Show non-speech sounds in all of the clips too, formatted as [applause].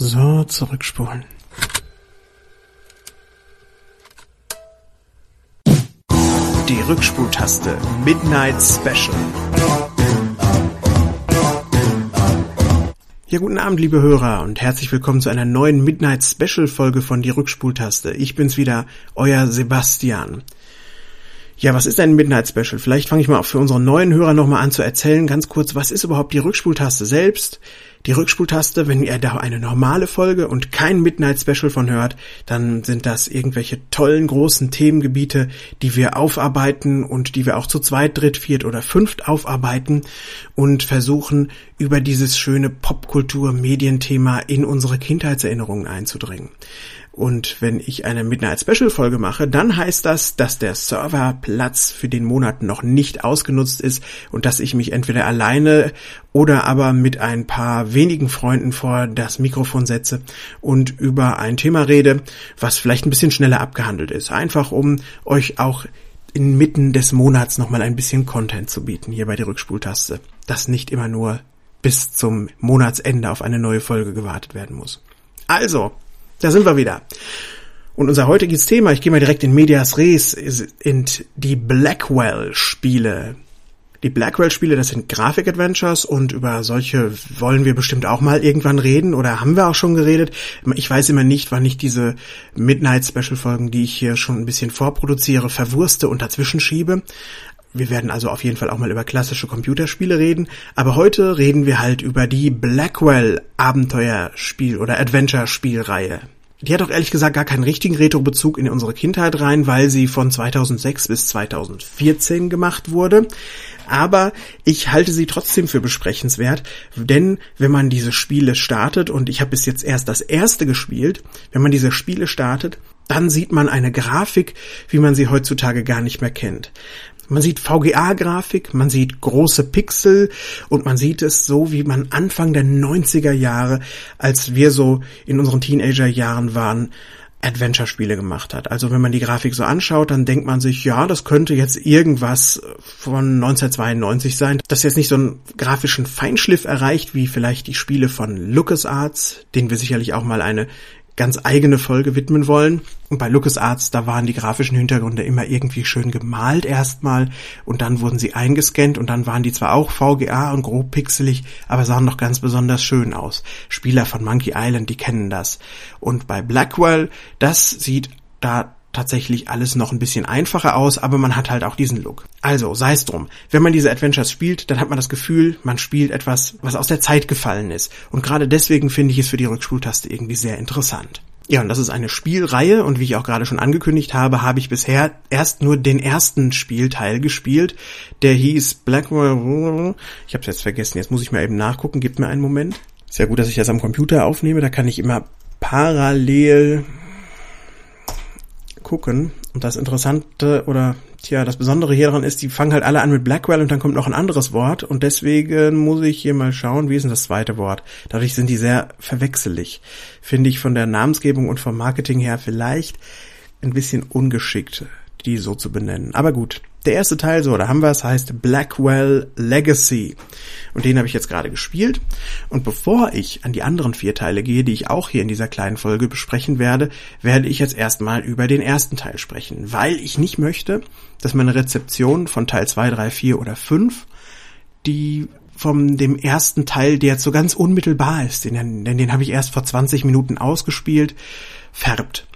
So, zurückspulen. Die Rückspultaste Midnight Special. Ja, guten Abend, liebe Hörer, und herzlich willkommen zu einer neuen Midnight Special Folge von Die Rückspultaste. Ich bin's wieder, euer Sebastian. Ja, was ist ein Midnight Special? Vielleicht fange ich mal auch für unsere neuen Hörer nochmal an zu erzählen, ganz kurz, was ist überhaupt die Rückspultaste selbst? Die Rückspultaste, wenn ihr da eine normale Folge und kein Midnight Special von hört, dann sind das irgendwelche tollen großen Themengebiete, die wir aufarbeiten und die wir auch zu zweit, dritt, viert oder fünft aufarbeiten und versuchen, über dieses schöne Popkultur-Medienthema in unsere Kindheitserinnerungen einzudringen. Und wenn ich eine Midnight Special Folge mache, dann heißt das, dass der Serverplatz für den Monat noch nicht ausgenutzt ist und dass ich mich entweder alleine oder aber mit ein paar wenigen Freunden vor das Mikrofon setze und über ein Thema rede, was vielleicht ein bisschen schneller abgehandelt ist. Einfach um euch auch inmitten des Monats nochmal ein bisschen Content zu bieten hier bei der Rückspultaste. Dass nicht immer nur bis zum Monatsende auf eine neue Folge gewartet werden muss. Also, da sind wir wieder. Und unser heutiges Thema, ich gehe mal direkt in Medias Res, sind die Blackwell-Spiele. Die Blackwell-Spiele, das sind Grafik-Adventures und über solche wollen wir bestimmt auch mal irgendwann reden oder haben wir auch schon geredet. Ich weiß immer nicht, wann ich diese Midnight-Special-Folgen, die ich hier schon ein bisschen vorproduziere, verwurste und dazwischen schiebe. Wir werden also auf jeden Fall auch mal über klassische Computerspiele reden, aber heute reden wir halt über die Blackwell Abenteuerspiel oder Adventure Spielreihe. Die hat auch ehrlich gesagt gar keinen richtigen Retro-Bezug in unsere Kindheit rein, weil sie von 2006 bis 2014 gemacht wurde. Aber ich halte sie trotzdem für besprechenswert, denn wenn man diese Spiele startet, und ich habe bis jetzt erst das erste gespielt, wenn man diese Spiele startet, dann sieht man eine Grafik, wie man sie heutzutage gar nicht mehr kennt. Man sieht VGA-Grafik, man sieht große Pixel und man sieht es so, wie man Anfang der 90er Jahre, als wir so in unseren Teenager-Jahren waren, Adventure-Spiele gemacht hat. Also wenn man die Grafik so anschaut, dann denkt man sich, ja, das könnte jetzt irgendwas von 1992 sein, das jetzt nicht so einen grafischen Feinschliff erreicht, wie vielleicht die Spiele von LucasArts, denen wir sicherlich auch mal eine ganz eigene Folge widmen wollen. Und bei LucasArts, da waren die grafischen Hintergründe immer irgendwie schön gemalt erstmal und dann wurden sie eingescannt und dann waren die zwar auch VGA und grob pixelig, aber sahen noch ganz besonders schön aus. Spieler von Monkey Island, die kennen das. Und bei Blackwell, das sieht da tatsächlich alles noch ein bisschen einfacher aus, aber man hat halt auch diesen Look. Also, sei es drum. Wenn man diese Adventures spielt, dann hat man das Gefühl, man spielt etwas, was aus der Zeit gefallen ist. Und gerade deswegen finde ich es für die Rückspultaste irgendwie sehr interessant. Ja, und das ist eine Spielreihe und wie ich auch gerade schon angekündigt habe, habe ich bisher erst nur den ersten Spielteil gespielt. Der hieß Blackwell. Ich habe es jetzt vergessen, jetzt muss ich mal eben nachgucken, gib mir einen Moment. Sehr gut, dass ich das am Computer aufnehme, da kann ich immer parallel gucken. Und das Interessante oder tja, das Besondere hier daran ist, die fangen halt alle an mit Blackwell und dann kommt noch ein anderes Wort und deswegen muss ich hier mal schauen, wie ist denn das zweite Wort? Dadurch sind die sehr verwechselig. Finde ich von der Namensgebung und vom Marketing her vielleicht ein bisschen ungeschickt, die so zu benennen. Aber gut. Der erste Teil, so, da haben wir es, heißt Blackwell Legacy. Und den habe ich jetzt gerade gespielt. Und bevor ich an die anderen vier Teile gehe, die ich auch hier in dieser kleinen Folge besprechen werde, werde ich jetzt erstmal über den ersten Teil sprechen, weil ich nicht möchte, dass meine Rezeption von Teil 2, 3, 4 oder 5 die vom dem ersten Teil, der jetzt so ganz unmittelbar ist, denn, denn den habe ich erst vor 20 Minuten ausgespielt, färbt.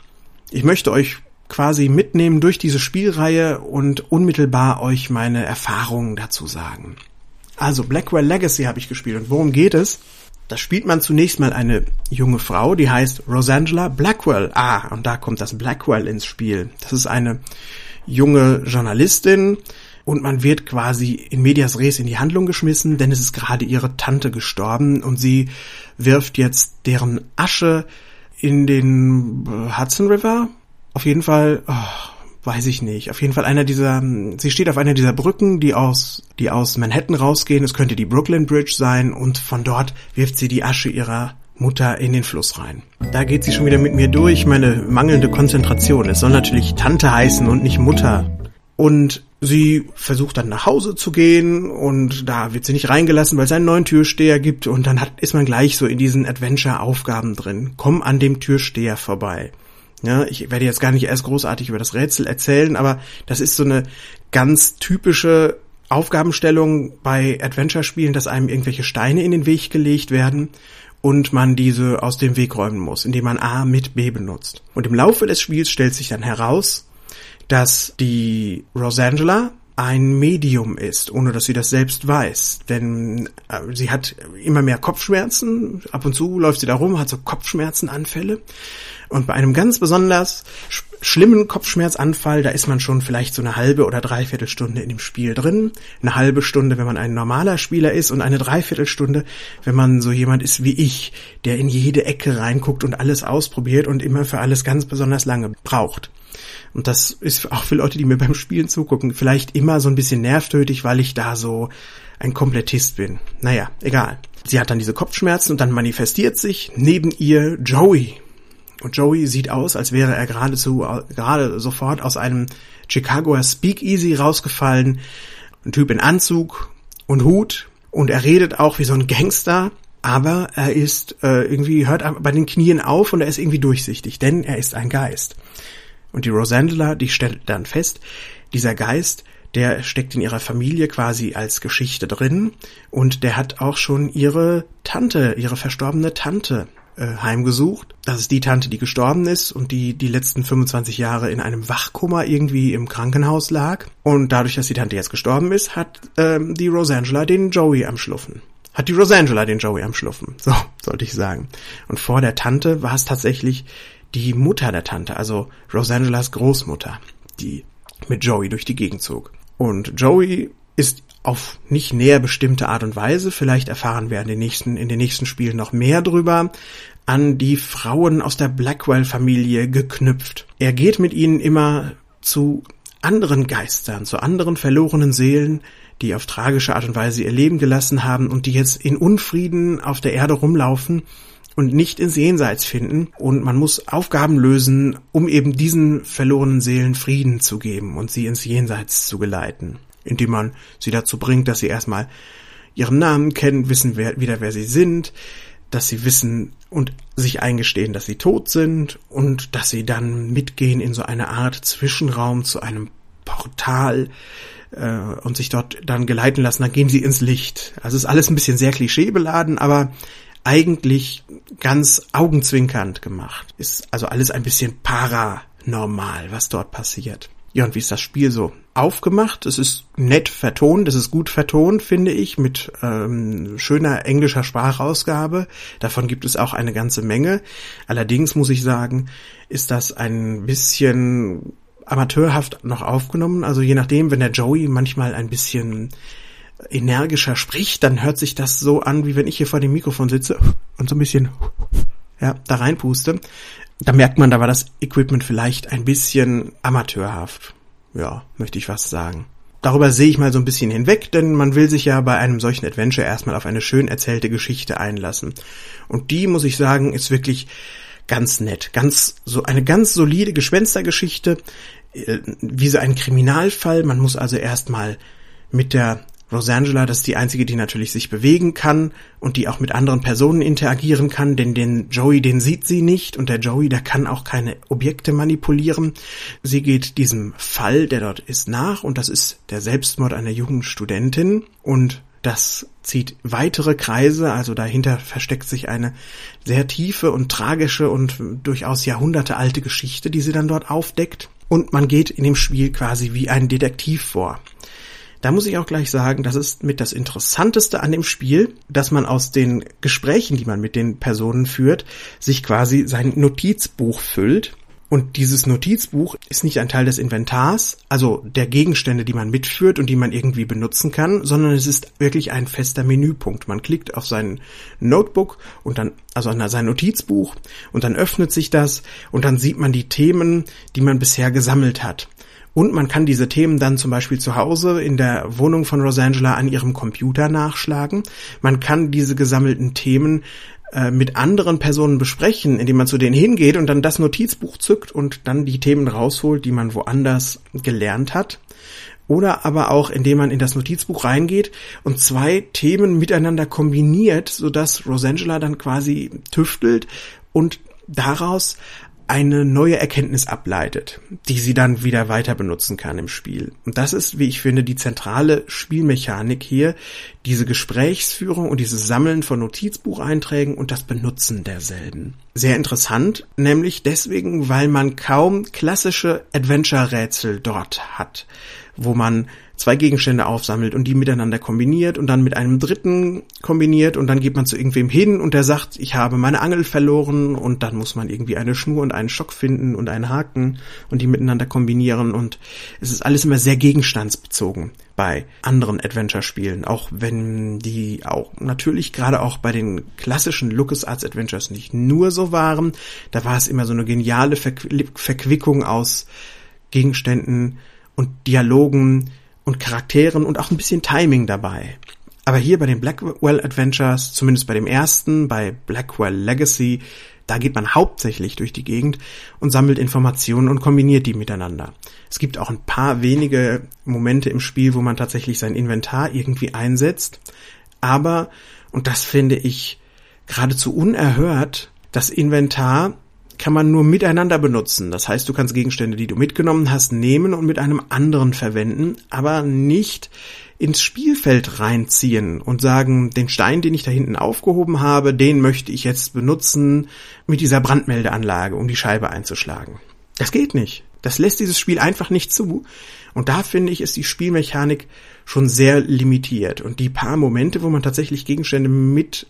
Ich möchte euch quasi mitnehmen durch diese Spielreihe und unmittelbar euch meine Erfahrungen dazu sagen. Also Blackwell Legacy habe ich gespielt und worum geht es? Da spielt man zunächst mal eine junge Frau, die heißt Rosangela Blackwell. Ah, und da kommt das Blackwell ins Spiel. Das ist eine junge Journalistin und man wird quasi in medias res in die Handlung geschmissen, denn es ist gerade ihre Tante gestorben und sie wirft jetzt deren Asche in den Hudson River, auf jeden Fall, oh, weiß ich nicht. Auf jeden Fall einer dieser, sie steht auf einer dieser Brücken, die aus, die aus Manhattan rausgehen. Es könnte die Brooklyn Bridge sein und von dort wirft sie die Asche ihrer Mutter in den Fluss rein. Da geht sie schon wieder mit mir durch, meine mangelnde Konzentration. Es soll natürlich Tante heißen und nicht Mutter. Und Sie versucht dann nach Hause zu gehen und da wird sie nicht reingelassen, weil es einen neuen Türsteher gibt und dann hat, ist man gleich so in diesen Adventure-Aufgaben drin. Komm an dem Türsteher vorbei. Ja, ich werde jetzt gar nicht erst großartig über das Rätsel erzählen, aber das ist so eine ganz typische Aufgabenstellung bei Adventure-Spielen, dass einem irgendwelche Steine in den Weg gelegt werden und man diese aus dem Weg räumen muss, indem man A mit B benutzt. Und im Laufe des Spiels stellt sich dann heraus, dass die Rosangela ein Medium ist, ohne dass sie das selbst weiß. Denn äh, sie hat immer mehr Kopfschmerzen. Ab und zu läuft sie da rum, hat so Kopfschmerzenanfälle. Und bei einem ganz besonders sch schlimmen Kopfschmerzanfall, da ist man schon vielleicht so eine halbe oder dreiviertel Stunde in dem Spiel drin. Eine halbe Stunde, wenn man ein normaler Spieler ist und eine Dreiviertelstunde, wenn man so jemand ist wie ich, der in jede Ecke reinguckt und alles ausprobiert und immer für alles ganz besonders lange braucht. Und das ist auch für Leute, die mir beim Spielen zugucken, vielleicht immer so ein bisschen nervtötig, weil ich da so ein Komplettist bin. Naja, egal. Sie hat dann diese Kopfschmerzen und dann manifestiert sich neben ihr Joey. Und Joey sieht aus, als wäre er geradezu, gerade sofort aus einem Chicagoer Speakeasy rausgefallen. Ein Typ in Anzug und Hut. Und er redet auch wie so ein Gangster. Aber er ist äh, irgendwie, hört bei den Knien auf und er ist irgendwie durchsichtig, denn er ist ein Geist. Und die Rosandela, die stellt dann fest, dieser Geist, der steckt in ihrer Familie quasi als Geschichte drin und der hat auch schon ihre Tante, ihre verstorbene Tante äh, heimgesucht. Das ist die Tante, die gestorben ist und die die letzten 25 Jahre in einem Wachkummer irgendwie im Krankenhaus lag. Und dadurch, dass die Tante jetzt gestorben ist, hat ähm, die Rosangela den Joey am Schluffen. Hat die Rosangela den Joey am Schluffen. [laughs] So, sollte ich sagen. Und vor der Tante war es tatsächlich die Mutter der Tante, also Rosangelas Großmutter, die mit Joey durch die Gegend zog. Und Joey ist auf nicht näher bestimmte Art und Weise, vielleicht erfahren wir in den nächsten, in den nächsten Spielen noch mehr drüber, an die Frauen aus der Blackwell-Familie geknüpft. Er geht mit ihnen immer zu anderen Geistern, zu anderen verlorenen Seelen, die auf tragische Art und Weise ihr Leben gelassen haben und die jetzt in Unfrieden auf der Erde rumlaufen und nicht ins Jenseits finden. Und man muss Aufgaben lösen, um eben diesen verlorenen Seelen Frieden zu geben und sie ins Jenseits zu geleiten. Indem man sie dazu bringt, dass sie erstmal ihren Namen kennen, wissen wer, wieder, wer sie sind, dass sie wissen und sich eingestehen, dass sie tot sind und dass sie dann mitgehen in so eine Art Zwischenraum zu einem Portal äh, und sich dort dann geleiten lassen. Dann gehen sie ins Licht. Also ist alles ein bisschen sehr klischeebeladen, aber eigentlich ganz augenzwinkernd gemacht. Ist also alles ein bisschen paranormal, was dort passiert. Ja, und wie ist das Spiel so aufgemacht? Es ist nett vertont, es ist gut vertont, finde ich, mit ähm, schöner englischer Sprachausgabe. Davon gibt es auch eine ganze Menge. Allerdings muss ich sagen, ist das ein bisschen amateurhaft noch aufgenommen. Also je nachdem, wenn der Joey manchmal ein bisschen energischer spricht, dann hört sich das so an, wie wenn ich hier vor dem Mikrofon sitze und so ein bisschen ja, da reinpuste. Da merkt man, da war das Equipment vielleicht ein bisschen amateurhaft. Ja, möchte ich was sagen. Darüber sehe ich mal so ein bisschen hinweg, denn man will sich ja bei einem solchen Adventure erstmal auf eine schön erzählte Geschichte einlassen. Und die, muss ich sagen, ist wirklich ganz nett. Ganz, so eine ganz solide Gespenstergeschichte, äh, wie so ein Kriminalfall. Man muss also erstmal mit der Rosangela, das ist die einzige, die natürlich sich bewegen kann und die auch mit anderen Personen interagieren kann, denn den Joey, den sieht sie nicht und der Joey, der kann auch keine Objekte manipulieren. Sie geht diesem Fall, der dort ist, nach und das ist der Selbstmord einer jungen Studentin und das zieht weitere Kreise, also dahinter versteckt sich eine sehr tiefe und tragische und durchaus jahrhundertealte Geschichte, die sie dann dort aufdeckt. Und man geht in dem Spiel quasi wie ein Detektiv vor. Da muss ich auch gleich sagen, das ist mit das Interessanteste an dem Spiel, dass man aus den Gesprächen, die man mit den Personen führt, sich quasi sein Notizbuch füllt. Und dieses Notizbuch ist nicht ein Teil des Inventars, also der Gegenstände, die man mitführt und die man irgendwie benutzen kann, sondern es ist wirklich ein fester Menüpunkt. Man klickt auf sein Notebook und dann, also an sein Notizbuch und dann öffnet sich das und dann sieht man die Themen, die man bisher gesammelt hat. Und man kann diese Themen dann zum Beispiel zu Hause in der Wohnung von Rosangela an ihrem Computer nachschlagen. Man kann diese gesammelten Themen äh, mit anderen Personen besprechen, indem man zu denen hingeht und dann das Notizbuch zückt und dann die Themen rausholt, die man woanders gelernt hat. oder aber auch, indem man in das Notizbuch reingeht und zwei Themen miteinander kombiniert, sodass Rosangela dann quasi tüftelt und daraus eine neue Erkenntnis ableitet, die sie dann wieder weiter benutzen kann im Spiel. Und das ist, wie ich finde, die zentrale Spielmechanik hier, diese Gesprächsführung und dieses Sammeln von Notizbucheinträgen und das Benutzen derselben. Sehr interessant, nämlich deswegen, weil man kaum klassische Adventure-Rätsel dort hat, wo man zwei Gegenstände aufsammelt und die miteinander kombiniert und dann mit einem dritten kombiniert und dann geht man zu irgendwem hin und der sagt, ich habe meine Angel verloren und dann muss man irgendwie eine Schnur und einen Stock finden und einen Haken und die miteinander kombinieren und es ist alles immer sehr gegenstandsbezogen bei anderen Adventure-Spielen, auch wenn die auch natürlich gerade auch bei den klassischen LucasArts Adventures nicht nur so waren, da war es immer so eine geniale Verquickung aus Gegenständen und Dialogen, und Charakteren und auch ein bisschen Timing dabei. Aber hier bei den Blackwell Adventures, zumindest bei dem ersten, bei Blackwell Legacy, da geht man hauptsächlich durch die Gegend und sammelt Informationen und kombiniert die miteinander. Es gibt auch ein paar wenige Momente im Spiel, wo man tatsächlich sein Inventar irgendwie einsetzt. Aber, und das finde ich geradezu unerhört, das Inventar kann man nur miteinander benutzen. Das heißt, du kannst Gegenstände, die du mitgenommen hast, nehmen und mit einem anderen verwenden, aber nicht ins Spielfeld reinziehen und sagen, den Stein, den ich da hinten aufgehoben habe, den möchte ich jetzt benutzen mit dieser Brandmeldeanlage, um die Scheibe einzuschlagen. Das geht nicht. Das lässt dieses Spiel einfach nicht zu. Und da finde ich, ist die Spielmechanik schon sehr limitiert. Und die paar Momente, wo man tatsächlich Gegenstände mit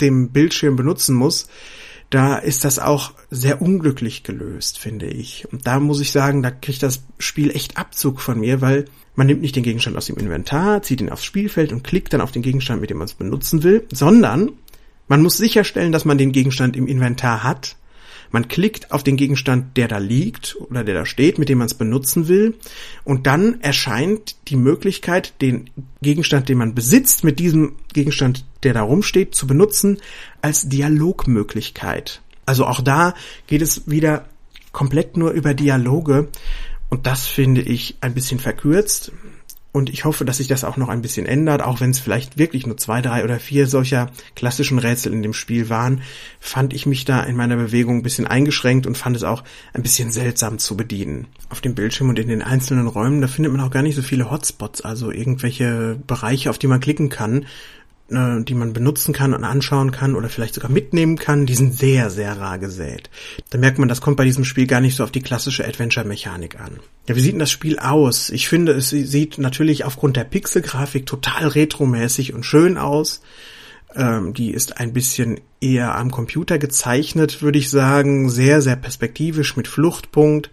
dem Bildschirm benutzen muss, da ist das auch sehr unglücklich gelöst, finde ich. Und da muss ich sagen, da kriegt das Spiel echt Abzug von mir, weil man nimmt nicht den Gegenstand aus dem Inventar, zieht ihn aufs Spielfeld und klickt dann auf den Gegenstand, mit dem man es benutzen will, sondern man muss sicherstellen, dass man den Gegenstand im Inventar hat man klickt auf den Gegenstand, der da liegt oder der da steht, mit dem man es benutzen will. Und dann erscheint die Möglichkeit, den Gegenstand, den man besitzt, mit diesem Gegenstand, der da rumsteht, zu benutzen, als Dialogmöglichkeit. Also auch da geht es wieder komplett nur über Dialoge. Und das finde ich ein bisschen verkürzt. Und ich hoffe, dass sich das auch noch ein bisschen ändert, auch wenn es vielleicht wirklich nur zwei, drei oder vier solcher klassischen Rätsel in dem Spiel waren, fand ich mich da in meiner Bewegung ein bisschen eingeschränkt und fand es auch ein bisschen seltsam zu bedienen. Auf dem Bildschirm und in den einzelnen Räumen, da findet man auch gar nicht so viele Hotspots, also irgendwelche Bereiche, auf die man klicken kann, äh, die man benutzen kann und anschauen kann oder vielleicht sogar mitnehmen kann, die sind sehr, sehr rar gesät. Da merkt man, das kommt bei diesem Spiel gar nicht so auf die klassische Adventure-Mechanik an. Ja, wie sieht denn das Spiel aus? Ich finde, es sieht natürlich aufgrund der Pixelgrafik total retromäßig und schön aus. Ähm, die ist ein bisschen eher am Computer gezeichnet, würde ich sagen. Sehr, sehr perspektivisch mit Fluchtpunkt.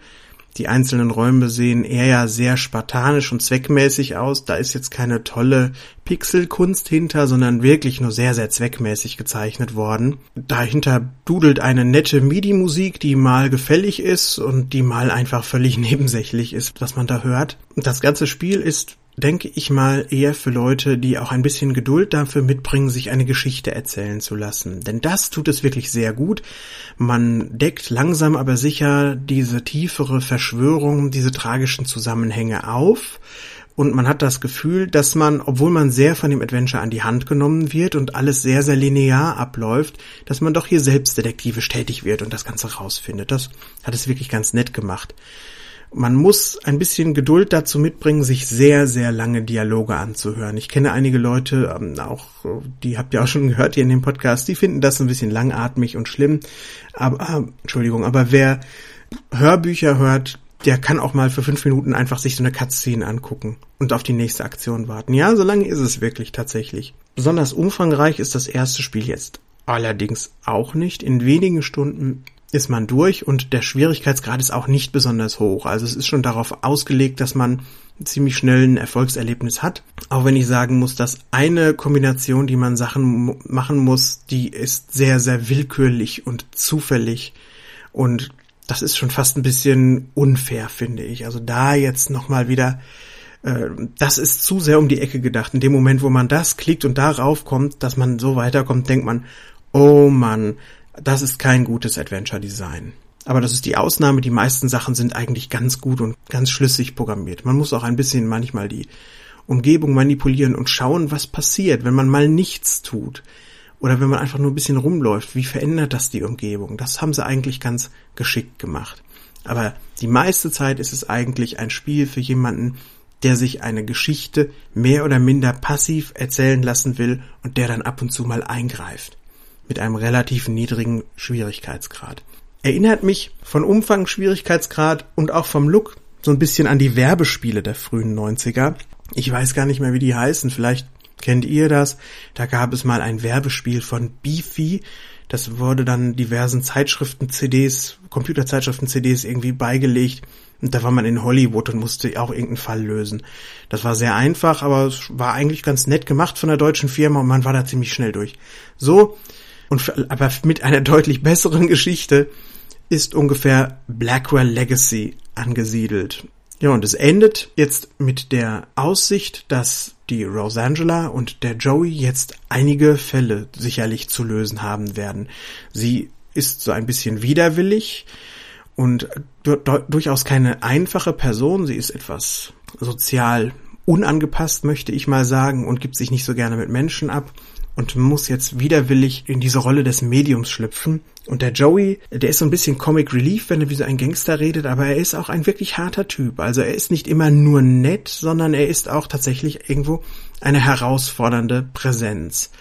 Die einzelnen Räume sehen eher sehr spartanisch und zweckmäßig aus. Da ist jetzt keine tolle Pixelkunst hinter, sondern wirklich nur sehr, sehr zweckmäßig gezeichnet worden. Dahinter dudelt eine nette MIDI-Musik, die mal gefällig ist und die mal einfach völlig [laughs] nebensächlich ist, was man da hört. Das ganze Spiel ist denke ich mal, eher für Leute, die auch ein bisschen Geduld dafür mitbringen, sich eine Geschichte erzählen zu lassen. Denn das tut es wirklich sehr gut. Man deckt langsam aber sicher diese tiefere Verschwörung, diese tragischen Zusammenhänge auf. Und man hat das Gefühl, dass man, obwohl man sehr von dem Adventure an die Hand genommen wird und alles sehr, sehr linear abläuft, dass man doch hier selbst detektivisch tätig wird und das Ganze rausfindet. Das hat es wirklich ganz nett gemacht. Man muss ein bisschen Geduld dazu mitbringen, sich sehr, sehr lange Dialoge anzuhören. Ich kenne einige Leute, ähm, auch die habt ihr auch schon gehört hier in dem Podcast, die finden das ein bisschen langatmig und schlimm. Aber, äh, Entschuldigung, aber wer Hörbücher hört, der kann auch mal für fünf Minuten einfach sich so eine Cutscene angucken und auf die nächste Aktion warten. Ja, so lange ist es wirklich tatsächlich. Besonders umfangreich ist das erste Spiel jetzt allerdings auch nicht. In wenigen Stunden ist man durch und der Schwierigkeitsgrad ist auch nicht besonders hoch. Also es ist schon darauf ausgelegt, dass man ziemlich schnell ein Erfolgserlebnis hat. Auch wenn ich sagen muss, dass eine Kombination, die man Sachen machen muss, die ist sehr, sehr willkürlich und zufällig und das ist schon fast ein bisschen unfair, finde ich. Also da jetzt nochmal wieder äh, das ist zu sehr um die Ecke gedacht. In dem Moment, wo man das klickt und darauf kommt, dass man so weiterkommt, denkt man, oh Mann, das ist kein gutes Adventure Design. Aber das ist die Ausnahme. Die meisten Sachen sind eigentlich ganz gut und ganz schlüssig programmiert. Man muss auch ein bisschen manchmal die Umgebung manipulieren und schauen, was passiert, wenn man mal nichts tut. Oder wenn man einfach nur ein bisschen rumläuft. Wie verändert das die Umgebung? Das haben sie eigentlich ganz geschickt gemacht. Aber die meiste Zeit ist es eigentlich ein Spiel für jemanden, der sich eine Geschichte mehr oder minder passiv erzählen lassen will und der dann ab und zu mal eingreift. Mit einem relativ niedrigen Schwierigkeitsgrad. Erinnert mich von Umfang, Schwierigkeitsgrad und auch vom Look so ein bisschen an die Werbespiele der frühen 90er. Ich weiß gar nicht mehr, wie die heißen. Vielleicht kennt ihr das. Da gab es mal ein Werbespiel von Beefy. Das wurde dann diversen Zeitschriften, CDs, Computerzeitschriften, CDs irgendwie beigelegt und da war man in Hollywood und musste auch irgendeinen Fall lösen. Das war sehr einfach, aber es war eigentlich ganz nett gemacht von der deutschen Firma und man war da ziemlich schnell durch. So, und aber mit einer deutlich besseren Geschichte ist ungefähr Blackwell Legacy angesiedelt. Ja, und es endet jetzt mit der Aussicht, dass die Rosangela und der Joey jetzt einige Fälle sicherlich zu lösen haben werden. Sie ist so ein bisschen widerwillig, und durchaus keine einfache Person. Sie ist etwas sozial unangepasst, möchte ich mal sagen, und gibt sich nicht so gerne mit Menschen ab und muss jetzt widerwillig in diese Rolle des Mediums schlüpfen. Und der Joey, der ist so ein bisschen Comic Relief, wenn er wie so ein Gangster redet, aber er ist auch ein wirklich harter Typ. Also er ist nicht immer nur nett, sondern er ist auch tatsächlich irgendwo eine herausfordernde Präsenz.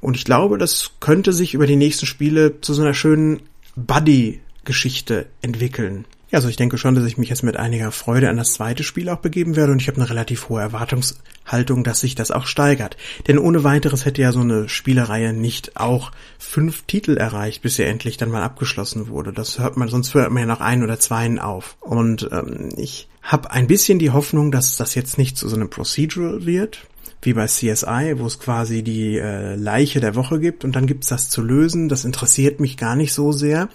Und ich glaube, das könnte sich über die nächsten Spiele zu so einer schönen Buddy Geschichte entwickeln. Ja, also ich denke schon, dass ich mich jetzt mit einiger Freude an das zweite Spiel auch begeben werde und ich habe eine relativ hohe Erwartungshaltung, dass sich das auch steigert. Denn ohne weiteres hätte ja so eine Spielereihe nicht auch fünf Titel erreicht, bis sie endlich dann mal abgeschlossen wurde. Das hört man, sonst hört man ja noch ein oder zweien auf. Und ähm, ich habe ein bisschen die Hoffnung, dass das jetzt nicht zu so einem Procedural wird, wie bei CSI, wo es quasi die äh, Leiche der Woche gibt und dann gibt's das zu lösen. Das interessiert mich gar nicht so sehr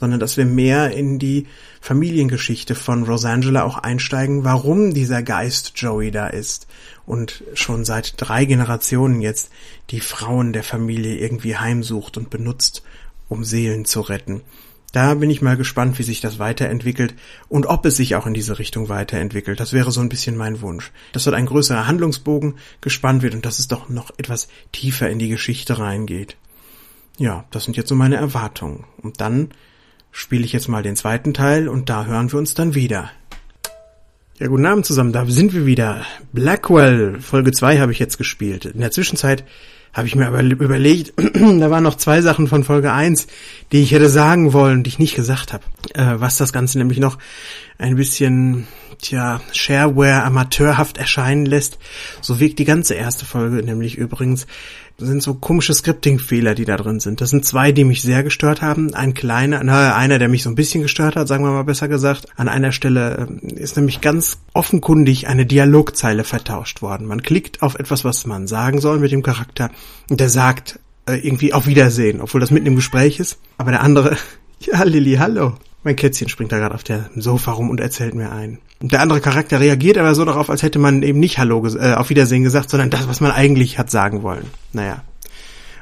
sondern dass wir mehr in die Familiengeschichte von Rosangela auch einsteigen, warum dieser Geist Joey da ist und schon seit drei Generationen jetzt die Frauen der Familie irgendwie heimsucht und benutzt, um Seelen zu retten. Da bin ich mal gespannt, wie sich das weiterentwickelt und ob es sich auch in diese Richtung weiterentwickelt. Das wäre so ein bisschen mein Wunsch. Dass dort ein größerer Handlungsbogen gespannt wird und dass es doch noch etwas tiefer in die Geschichte reingeht. Ja, das sind jetzt so meine Erwartungen. Und dann spiele ich jetzt mal den zweiten Teil und da hören wir uns dann wieder. Ja, guten Abend zusammen, da sind wir wieder. Blackwell, Folge 2 habe ich jetzt gespielt. In der Zwischenzeit habe ich mir aber überlegt, [clears throat] da waren noch zwei Sachen von Folge 1, die ich hätte sagen wollen, die ich nicht gesagt habe. Äh, was das Ganze nämlich noch ein bisschen, tja, Shareware amateurhaft erscheinen lässt. So wirkt die ganze erste Folge nämlich übrigens sind so komische Scripting-Fehler, die da drin sind. Das sind zwei, die mich sehr gestört haben. Ein kleiner, na, einer, der mich so ein bisschen gestört hat, sagen wir mal besser gesagt. An einer Stelle ähm, ist nämlich ganz offenkundig eine Dialogzeile vertauscht worden. Man klickt auf etwas, was man sagen soll mit dem Charakter und der sagt äh, irgendwie auf Wiedersehen, obwohl das mitten im Gespräch ist. Aber der andere, [laughs] ja, Lilly, hallo. Mein Kätzchen springt da gerade auf der Sofa rum und erzählt mir ein. Der andere Charakter reagiert aber so darauf, als hätte man eben nicht Hallo, äh, auf Wiedersehen gesagt, sondern das, was man eigentlich hat sagen wollen. Naja.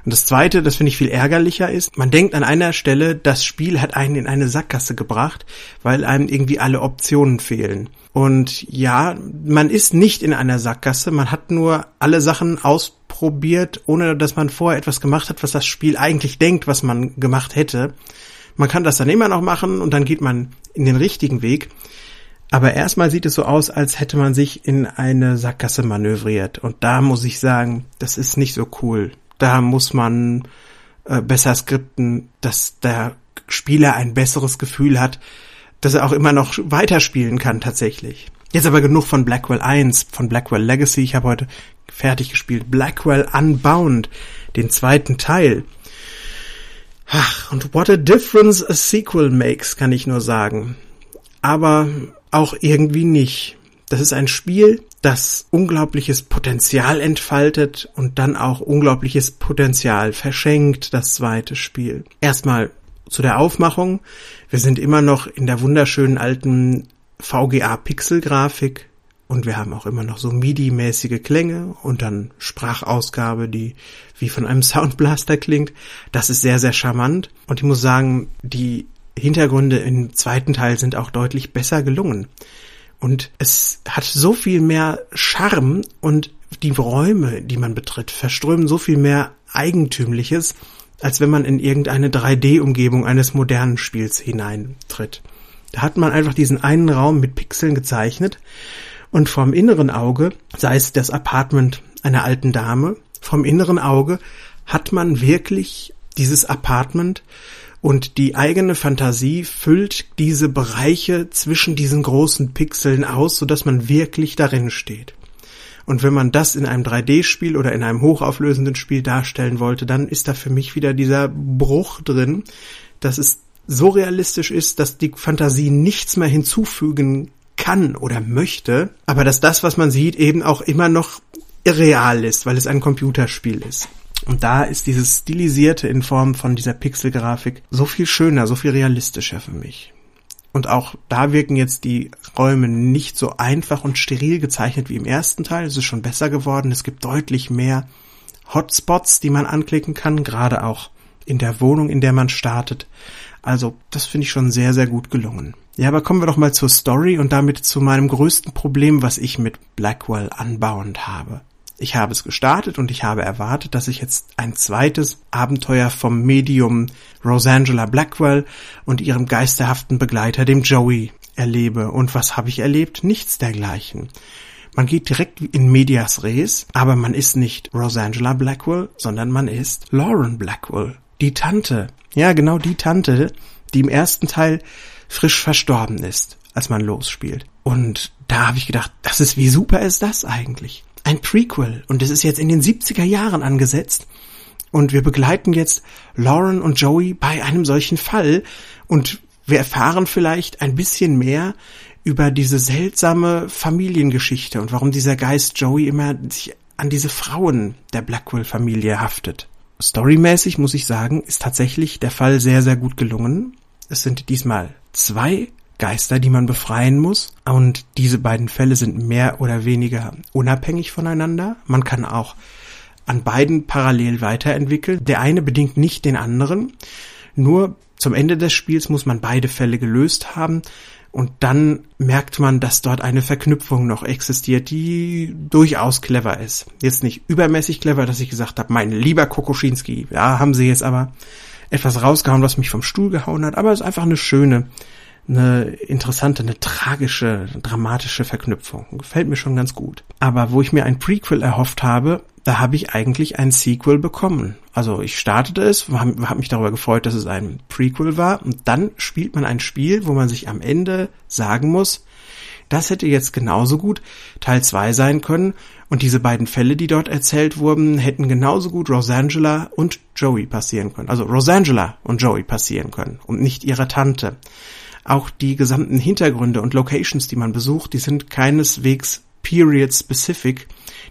Und das zweite, das finde ich viel ärgerlicher ist, man denkt an einer Stelle, das Spiel hat einen in eine Sackgasse gebracht, weil einem irgendwie alle Optionen fehlen. Und ja, man ist nicht in einer Sackgasse, man hat nur alle Sachen ausprobiert, ohne dass man vorher etwas gemacht hat, was das Spiel eigentlich denkt, was man gemacht hätte. Man kann das dann immer noch machen und dann geht man in den richtigen Weg. Aber erstmal sieht es so aus, als hätte man sich in eine Sackgasse manövriert. Und da muss ich sagen, das ist nicht so cool. Da muss man äh, besser skripten, dass der Spieler ein besseres Gefühl hat, dass er auch immer noch weiterspielen kann tatsächlich. Jetzt aber genug von Blackwell 1, von Blackwell Legacy. Ich habe heute fertig gespielt. Blackwell Unbound, den zweiten Teil. Ach, und what a difference a sequel makes, kann ich nur sagen. Aber auch irgendwie nicht. Das ist ein Spiel, das unglaubliches Potenzial entfaltet und dann auch unglaubliches Potenzial verschenkt, das zweite Spiel. Erstmal zu der Aufmachung. Wir sind immer noch in der wunderschönen alten VGA-Pixel-Grafik und wir haben auch immer noch so MIDI-mäßige Klänge und dann Sprachausgabe, die wie von einem [laughs] Soundblaster klingt. Das ist sehr, sehr charmant. Und ich muss sagen, die Hintergründe im zweiten Teil sind auch deutlich besser gelungen. Und es hat so viel mehr Charme und die Räume, die man betritt, verströmen so viel mehr Eigentümliches, als wenn man in irgendeine 3D-Umgebung eines modernen Spiels hineintritt. Da hat man einfach diesen einen Raum mit Pixeln gezeichnet und vom inneren Auge, sei es das Apartment einer alten Dame, vom inneren Auge hat man wirklich dieses Apartment und die eigene Fantasie füllt diese Bereiche zwischen diesen großen Pixeln aus, so dass man wirklich darin steht. Und wenn man das in einem 3D-Spiel oder in einem hochauflösenden Spiel darstellen wollte, dann ist da für mich wieder dieser Bruch drin, dass es so realistisch ist, dass die Fantasie nichts mehr hinzufügen kann oder möchte, aber dass das, was man sieht, eben auch immer noch irreal ist, weil es ein Computerspiel ist. Und da ist dieses Stilisierte in Form von dieser Pixelgrafik so viel schöner, so viel realistischer für mich. Und auch da wirken jetzt die Räume nicht so einfach und steril gezeichnet wie im ersten Teil. Es ist schon besser geworden. Es gibt deutlich mehr Hotspots, die man anklicken kann, gerade auch in der Wohnung, in der man startet. Also, das finde ich schon sehr, sehr gut gelungen. Ja, aber kommen wir doch mal zur Story und damit zu meinem größten Problem, was ich mit Blackwell anbauend habe. Ich habe es gestartet und ich habe erwartet, dass ich jetzt ein zweites Abenteuer vom Medium Rosangela Blackwell und ihrem geisterhaften Begleiter, dem Joey, erlebe. Und was habe ich erlebt? Nichts dergleichen. Man geht direkt in Medias Res, aber man ist nicht Rosangela Blackwell, sondern man ist Lauren Blackwell. Die Tante. Ja, genau die Tante, die im ersten Teil frisch verstorben ist, als man losspielt. Und da habe ich gedacht, das ist, wie super ist das eigentlich? ein Prequel und es ist jetzt in den 70er Jahren angesetzt und wir begleiten jetzt Lauren und Joey bei einem solchen Fall und wir erfahren vielleicht ein bisschen mehr über diese seltsame Familiengeschichte und warum dieser Geist Joey immer sich an diese Frauen der Blackwell-Familie haftet. Storymäßig muss ich sagen, ist tatsächlich der Fall sehr, sehr gut gelungen. Es sind diesmal zwei Geister, die man befreien muss. Und diese beiden Fälle sind mehr oder weniger unabhängig voneinander. Man kann auch an beiden parallel weiterentwickeln. Der eine bedingt nicht den anderen. Nur zum Ende des Spiels muss man beide Fälle gelöst haben. Und dann merkt man, dass dort eine Verknüpfung noch existiert, die durchaus clever ist. Jetzt nicht übermäßig clever, dass ich gesagt habe, mein lieber Kokoschinski, ja, haben sie jetzt aber etwas rausgehauen, was mich vom Stuhl gehauen hat, aber es ist einfach eine schöne eine interessante, eine tragische, dramatische Verknüpfung. Gefällt mir schon ganz gut. Aber wo ich mir ein Prequel erhofft habe, da habe ich eigentlich ein Sequel bekommen. Also ich startete es, habe hab mich darüber gefreut, dass es ein Prequel war und dann spielt man ein Spiel, wo man sich am Ende sagen muss, das hätte jetzt genauso gut Teil 2 sein können und diese beiden Fälle, die dort erzählt wurden, hätten genauso gut Rosangela und Joey passieren können. Also Rosangela und Joey passieren können und nicht ihre Tante. Auch die gesamten Hintergründe und Locations, die man besucht, die sind keineswegs period specific.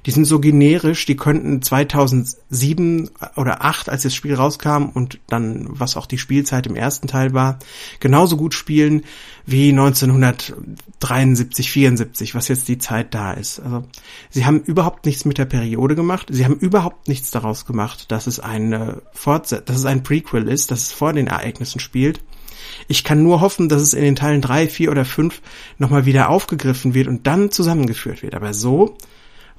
Die sind so generisch, die könnten 2007 oder 8, als das Spiel rauskam und dann, was auch die Spielzeit im ersten Teil war, genauso gut spielen wie 1973, 74, was jetzt die Zeit da ist. Also, sie haben überhaupt nichts mit der Periode gemacht. Sie haben überhaupt nichts daraus gemacht, dass es eine Fortsetzung, dass es ein Prequel ist, dass es vor den Ereignissen spielt. Ich kann nur hoffen, dass es in den Teilen drei, vier oder fünf nochmal wieder aufgegriffen wird und dann zusammengeführt wird. Aber so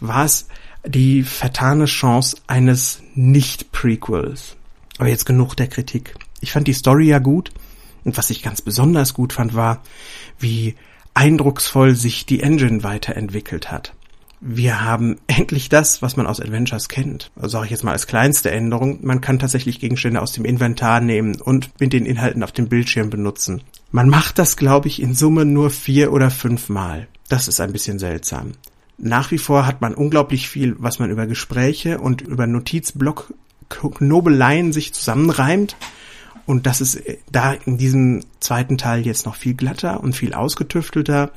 war es die vertane Chance eines Nicht-Prequels. Aber jetzt genug der Kritik. Ich fand die Story ja gut. Und was ich ganz besonders gut fand, war, wie eindrucksvoll sich die Engine weiterentwickelt hat wir haben [laughs] endlich das, was man aus Adventures kennt. Also sage ich jetzt mal als kleinste Änderung. Man kann tatsächlich Gegenstände aus dem Inventar nehmen und mit den Inhalten auf dem Bildschirm benutzen. Man macht das, glaube ich, in Summe nur vier oder fünf Mal. Das ist ein bisschen seltsam. Nach wie vor hat man unglaublich viel, was man über Gespräche und über Notizblock Nobeleien sich zusammenreimt. Und das ist da in diesem zweiten Teil jetzt noch viel glatter und viel ausgetüftelter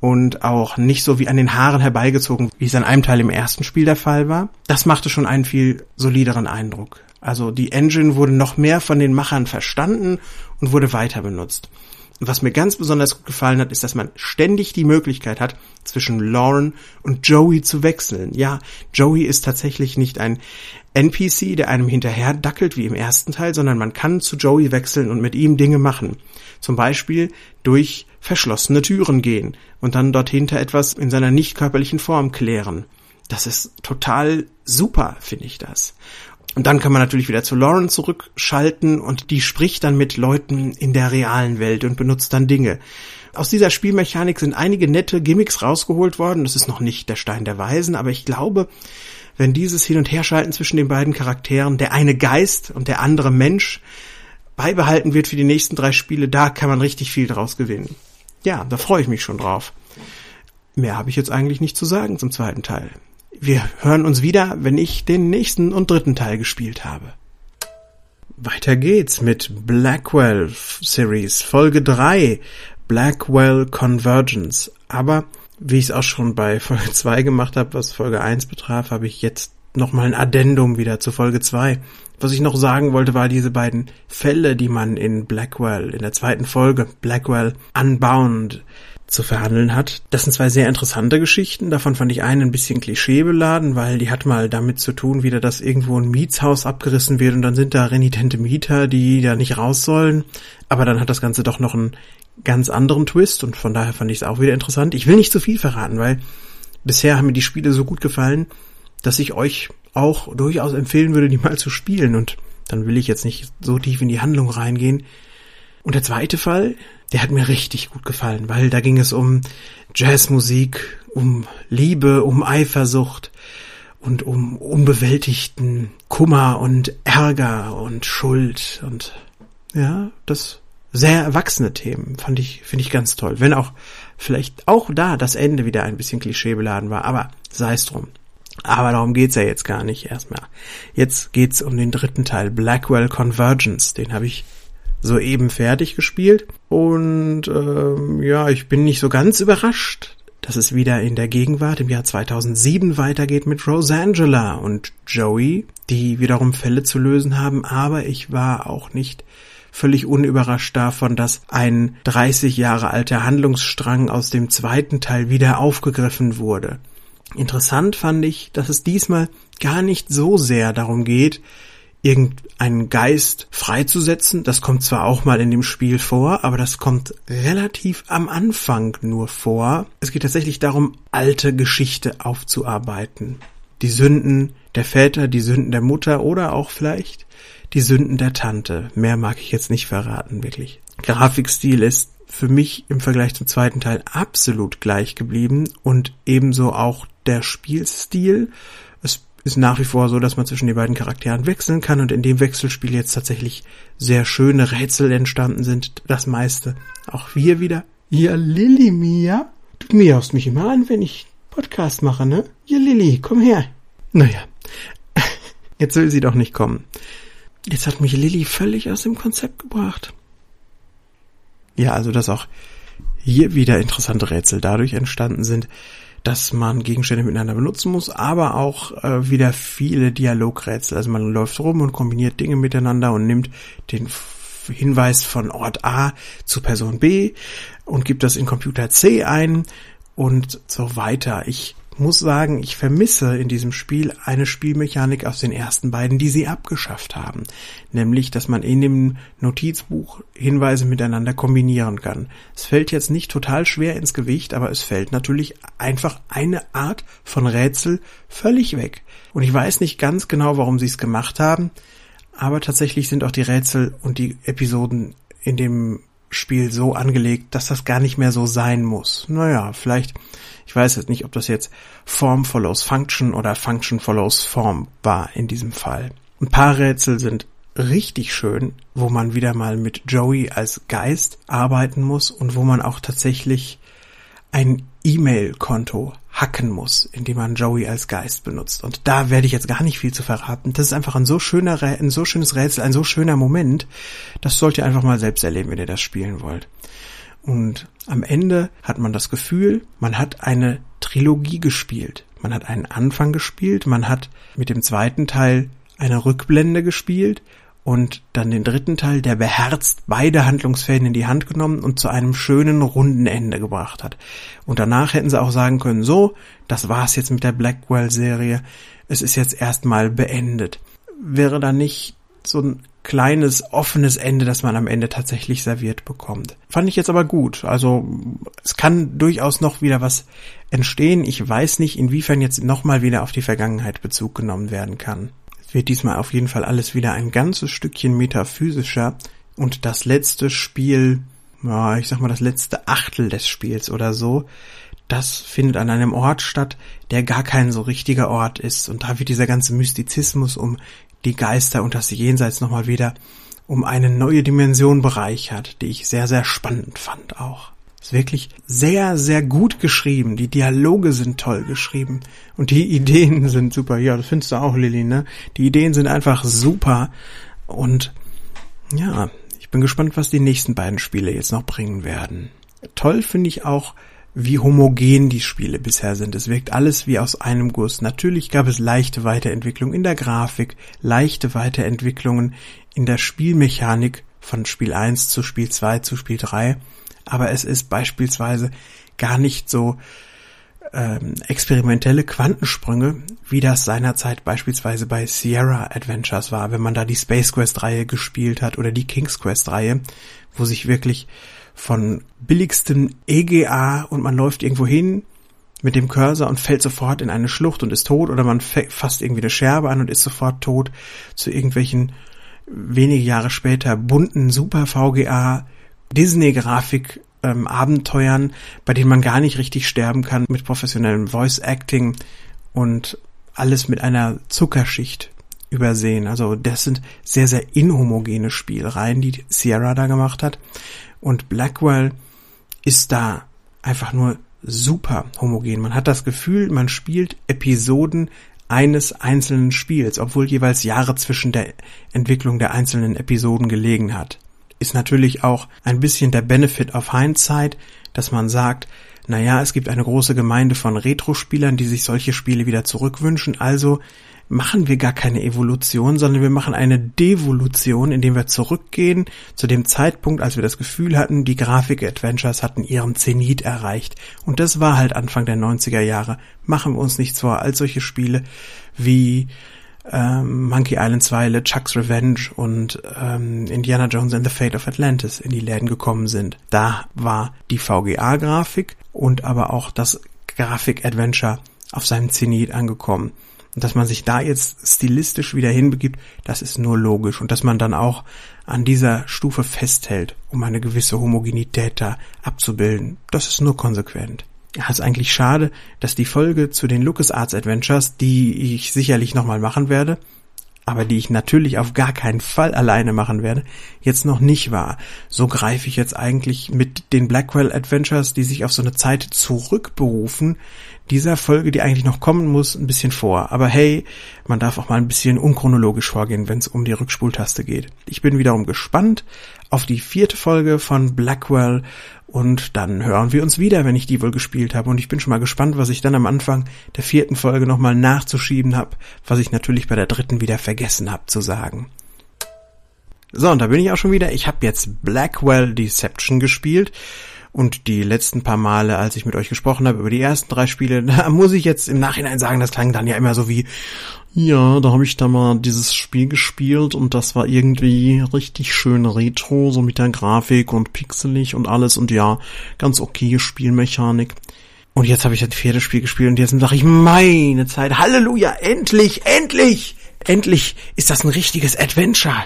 und auch nicht so wie an den Haaren herbeigezogen, wie es an einem Teil im ersten Spiel der Fall war. Das machte schon einen viel solideren Eindruck. Also die Engine wurde noch mehr von den Machern verstanden und wurde weiter benutzt. Was mir ganz besonders gut gefallen hat, ist, dass man ständig die Möglichkeit hat, zwischen Lauren und Joey zu wechseln. Ja, Joey ist tatsächlich nicht ein NPC, der einem hinterher dackelt wie im ersten Teil, sondern man kann zu Joey wechseln und mit ihm Dinge machen. Zum Beispiel durch verschlossene Türen gehen und dann dort hinter etwas in seiner nicht körperlichen Form klären. Das ist total super, finde ich das. Und dann kann man natürlich wieder zu Lauren zurückschalten und die spricht dann mit Leuten in der realen Welt und benutzt dann Dinge. Aus dieser Spielmechanik sind einige nette Gimmicks rausgeholt worden. Das ist noch nicht der Stein der Weisen, aber ich glaube, wenn dieses Hin- und Herschalten zwischen den beiden Charakteren, der eine Geist und der andere Mensch, beibehalten wird für die nächsten drei Spiele, da kann man richtig viel draus gewinnen. Ja, da freue ich mich schon drauf. Mehr habe ich jetzt eigentlich nicht zu sagen zum zweiten Teil. Wir hören uns wieder, wenn ich den nächsten und dritten Teil gespielt habe. Weiter geht's mit Blackwell Series Folge 3 Blackwell Convergence. Aber wie ich es auch schon bei [laughs] Folge 2 gemacht habe, was Folge 1 betraf, habe ich jetzt nochmal ein Addendum wieder zu Folge 2. Was ich noch sagen wollte, war diese beiden Fälle, die man in Blackwell, in der zweiten Folge, Blackwell Unbound, zu verhandeln hat. Das sind zwei sehr interessante Geschichten. Davon fand ich einen ein bisschen klischeebeladen, weil die hat mal damit zu tun, wieder, dass irgendwo ein Mietshaus abgerissen wird und dann sind da renitente Mieter, die da nicht raus sollen. Aber dann hat das Ganze doch noch einen ganz anderen Twist und von daher fand ich es auch wieder interessant. Ich will nicht zu viel verraten, weil bisher haben mir die Spiele so gut gefallen, dass ich euch auch durchaus empfehlen würde, die mal zu spielen und dann will ich jetzt nicht so tief in die Handlung reingehen. Und der zweite Fall, der hat mir richtig gut gefallen, weil da ging es um Jazzmusik, um Liebe, um Eifersucht und um unbewältigten Kummer und Ärger und Schuld und ja, das sehr erwachsene Themen fand ich finde ich ganz toll, wenn auch vielleicht auch da das Ende wieder ein bisschen klischeebeladen war, aber sei es drum. Aber darum geht's ja jetzt gar nicht erstmal. Jetzt geht's um den dritten Teil, Blackwell Convergence. Den habe ich soeben fertig gespielt. Und ähm, ja, ich bin nicht so ganz überrascht, dass es wieder in der Gegenwart im Jahr 2007 weitergeht mit Rosangela und Joey, die wiederum Fälle zu lösen haben. Aber ich war auch nicht völlig unüberrascht davon, dass ein 30 Jahre alter Handlungsstrang aus dem zweiten Teil wieder aufgegriffen wurde. Interessant fand ich, dass es diesmal gar nicht so sehr darum geht, irgendeinen Geist freizusetzen. Das kommt zwar auch mal in dem Spiel vor, aber das kommt relativ am Anfang nur vor. Es geht tatsächlich darum, alte Geschichte aufzuarbeiten. Die Sünden der Väter, die Sünden der Mutter oder auch vielleicht die Sünden der Tante. Mehr mag ich jetzt nicht verraten, wirklich. Grafikstil ist für mich im Vergleich zum zweiten Teil absolut gleich geblieben und ebenso auch der Spielstil ist nach wie vor so, dass man zwischen den beiden Charakteren wechseln kann und in dem Wechselspiel jetzt tatsächlich sehr schöne Rätsel entstanden sind. Das meiste. Auch wir wieder. Ja, Lilly Mia. Du miaust mich immer an, wenn ich Podcast mache, ne? Ja, Lilly, komm her. Naja. [laughs] Jetzt will sie doch nicht kommen. Jetzt hat mich Lilly völlig aus dem Konzept gebracht. Ja, also dass auch hier wieder interessante Rätsel dadurch entstanden sind, dass man Gegenstände miteinander benutzen muss, aber auch äh, wieder viele Dialogrätsel. Also man läuft rum und kombiniert Dinge miteinander und nimmt den Hinweis von Ort A zu Person B und gibt das in Computer C ein und so weiter. Ich muss sagen, ich vermisse in diesem Spiel eine Spielmechanik aus den ersten beiden, die sie abgeschafft haben. Nämlich, dass man in dem Notizbuch Hinweise miteinander kombinieren kann. Es fällt jetzt nicht total schwer ins Gewicht, aber es fällt natürlich einfach eine Art von Rätsel völlig weg. Und ich weiß nicht ganz genau, warum sie es gemacht haben, aber tatsächlich sind auch die Rätsel und die Episoden in dem Spiel so angelegt, dass das gar nicht mehr so sein muss. Naja, vielleicht ich weiß jetzt nicht, ob das jetzt Form follows Function oder Function follows Form war in diesem Fall. Ein paar Rätsel sind richtig schön, wo man wieder mal mit Joey als Geist arbeiten muss und wo man auch tatsächlich ein E-Mail-Konto hacken muss, indem man Joey als Geist benutzt. Und da werde ich jetzt gar nicht viel zu verraten. Das ist einfach ein so schöner, ein so schönes Rätsel, ein so schöner Moment. Das sollt ihr einfach mal selbst erleben, wenn ihr das spielen wollt. Und am Ende hat man das Gefühl, man hat eine Trilogie gespielt. Man hat einen Anfang gespielt, man hat mit dem zweiten Teil eine Rückblende gespielt und dann den dritten Teil, der beherzt beide Handlungsfäden in die Hand genommen und zu einem schönen runden Ende gebracht hat. Und danach hätten sie auch sagen können, so, das war's jetzt mit der Blackwell-Serie, es ist jetzt erstmal beendet. Wäre da nicht so ein kleines offenes Ende, das man am Ende tatsächlich serviert bekommt. Fand ich jetzt aber gut. Also es kann durchaus noch wieder was entstehen. Ich weiß nicht, inwiefern jetzt nochmal wieder auf die Vergangenheit Bezug genommen werden kann. Wird diesmal auf jeden Fall alles wieder ein ganzes Stückchen metaphysischer und das letzte Spiel, ja, ich sag mal das letzte Achtel des Spiels oder so, das findet an einem Ort statt, der gar kein so richtiger Ort ist. Und da wird dieser ganze Mystizismus um die Geister und das Jenseits nochmal wieder um eine neue Dimension bereichert, die ich sehr, sehr spannend fand auch. Ist wirklich sehr, sehr gut geschrieben. Die Dialoge sind toll geschrieben. Und die [laughs] Ideen sind super. Ja, das findest du auch, Lilly, ne? Die Ideen sind einfach super. Und ja, ich bin gespannt, was die nächsten beiden Spiele jetzt noch bringen werden. Toll finde ich auch, wie homogen die Spiele bisher sind. Es wirkt alles wie aus einem Guss. Natürlich gab es leichte Weiterentwicklung in der Grafik, leichte Weiterentwicklungen in der Spielmechanik von Spiel 1 zu Spiel 2 zu Spiel 3, aber es ist beispielsweise gar nicht so ähm, experimentelle Quantensprünge, wie das seinerzeit beispielsweise bei Sierra Adventures war, wenn man da die Space Quest Reihe gespielt hat oder die King's Quest Reihe, wo sich wirklich von billigstem EGA und man läuft irgendwo hin mit dem Cursor und fällt sofort in eine Schlucht und ist tot oder man fasst irgendwie eine Scherbe an und ist sofort tot zu irgendwelchen wenige Jahre später bunten Super VGA Disney Grafik ähm, Abenteuern, bei denen man gar nicht richtig sterben kann mit professionellem Voice Acting und alles mit einer Zuckerschicht übersehen. Also das sind sehr, sehr inhomogene Spielreihen, die Sierra da gemacht hat. Und Blackwell ist da einfach nur super homogen. Man hat das Gefühl, man spielt Episoden eines einzelnen Spiels, obwohl jeweils Jahre zwischen der Entwicklung der einzelnen Episoden gelegen hat. Ist natürlich auch ein bisschen der Benefit of Hindsight, dass man sagt, naja, es gibt eine große Gemeinde von Retro-Spielern, die sich solche Spiele wieder zurückwünschen, also machen wir gar keine Evolution, sondern wir machen eine Devolution, indem wir zurückgehen zu dem Zeitpunkt, als wir das Gefühl hatten, die Grafik-Adventures hatten ihren Zenit erreicht. Und das war halt Anfang der 90er Jahre. Machen wir uns nichts vor, als solche Spiele wie ähm, Monkey Island 2, LeChuck's Revenge und ähm, Indiana Jones and the Fate of Atlantis in die Läden gekommen sind. Da war die VGA-Grafik und aber auch das Grafik-Adventure auf seinem Zenit angekommen. Und dass man sich da jetzt stilistisch wieder hinbegibt, das ist nur logisch. Und dass man dann auch an dieser Stufe festhält, um eine gewisse Homogenität da abzubilden, das ist nur konsequent. Ja, ist eigentlich schade, dass die Folge zu den LucasArts Adventures, die ich sicherlich nochmal machen werde, aber die ich natürlich auf gar keinen Fall alleine machen werde, jetzt noch nicht war. So greife ich jetzt eigentlich mit den Blackwell Adventures, die sich auf so eine Zeit zurückberufen, dieser Folge, die eigentlich noch kommen muss, ein bisschen vor. Aber hey, man darf auch mal ein bisschen unchronologisch vorgehen, wenn es um die Rückspultaste geht. Ich bin wiederum gespannt auf die vierte Folge von Blackwell und dann hören wir uns wieder, wenn ich die wohl gespielt habe. Und ich bin schon mal gespannt, was ich dann am Anfang der vierten Folge nochmal nachzuschieben habe, was ich natürlich bei der dritten wieder vergessen habe zu sagen. So, und da bin ich auch schon wieder. Ich habe jetzt Blackwell Deception gespielt. Und die letzten paar Male, als ich mit euch gesprochen habe über die ersten drei Spiele, [laughs] da muss ich jetzt im Nachhinein sagen, das klang dann ja immer so wie, ja, da habe ich da mal dieses Spiel gespielt und das war irgendwie richtig schön retro, so mit der Grafik und pixelig und alles und ja, ganz okay Spielmechanik. Und jetzt habe ich das vierte Spiel gespielt und jetzt sage ich, meine Zeit, Halleluja, endlich, endlich, endlich ist das ein richtiges Adventure.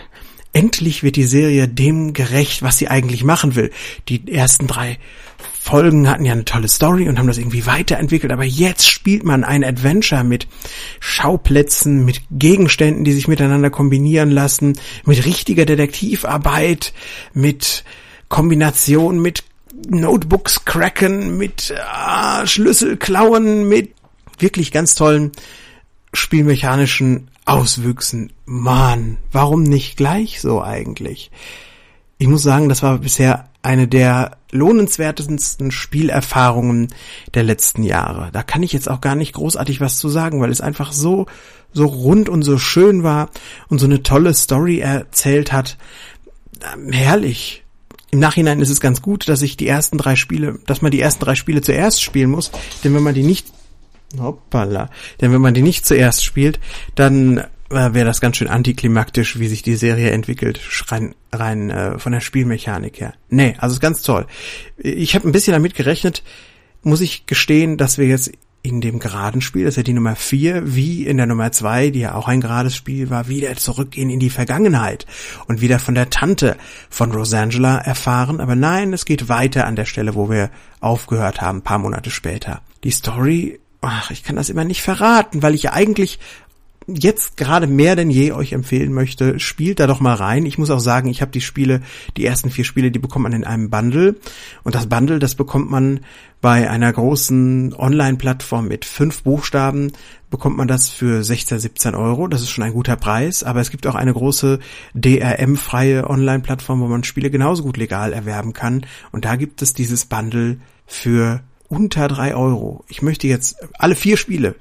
Endlich wird die Serie dem gerecht, was sie eigentlich machen will. Die ersten drei Folgen hatten ja eine tolle Story und haben das irgendwie weiterentwickelt, aber jetzt spielt man ein Adventure mit Schauplätzen, mit Gegenständen, die sich miteinander kombinieren lassen, mit richtiger Detektivarbeit, mit Kombination mit Notebooks cracken, mit äh, Schlüssel klauen, mit wirklich ganz tollen spielmechanischen Auswüchsen. Mann, warum nicht gleich so eigentlich? Ich muss sagen, das war bisher eine der lohnenswertesten Spielerfahrungen der letzten Jahre. Da kann ich jetzt auch gar nicht großartig was zu sagen, weil es einfach so, so rund und so schön war und so eine tolle Story erzählt hat. Ähm, herrlich. Im Nachhinein ist es ganz gut, dass ich die ersten drei Spiele, dass man die ersten drei Spiele zuerst spielen muss, denn wenn man die nicht, hoppala, denn wenn man die nicht zuerst spielt, dann äh, wäre das ganz schön antiklimaktisch, wie sich die Serie entwickelt, rein, rein äh, von der Spielmechanik her. Nee, also ist ganz toll. Ich habe ein bisschen damit gerechnet, muss ich gestehen, dass wir jetzt in dem geraden Spiel, das ist ja die Nummer 4, wie in der Nummer 2, die ja auch ein gerades Spiel war, wieder zurückgehen in die Vergangenheit und wieder von der Tante von Rosangela erfahren. Aber nein, es geht weiter an der Stelle, wo wir aufgehört haben, paar Monate später. Die Story, ach, ich kann das immer nicht verraten, weil ich ja eigentlich jetzt gerade mehr denn je euch empfehlen möchte, spielt da doch mal rein. Ich muss auch sagen, ich habe die Spiele, die ersten vier Spiele, die bekommt man in einem Bundle. Und das Bundle, das bekommt man bei einer großen Online-Plattform mit fünf Buchstaben, bekommt man das für 16, 17 Euro. Das ist schon ein guter Preis. Aber es gibt auch eine große DRM-freie Online-Plattform, wo man Spiele genauso gut legal erwerben kann. Und da gibt es dieses Bundle für unter drei Euro. Ich möchte jetzt alle vier Spiele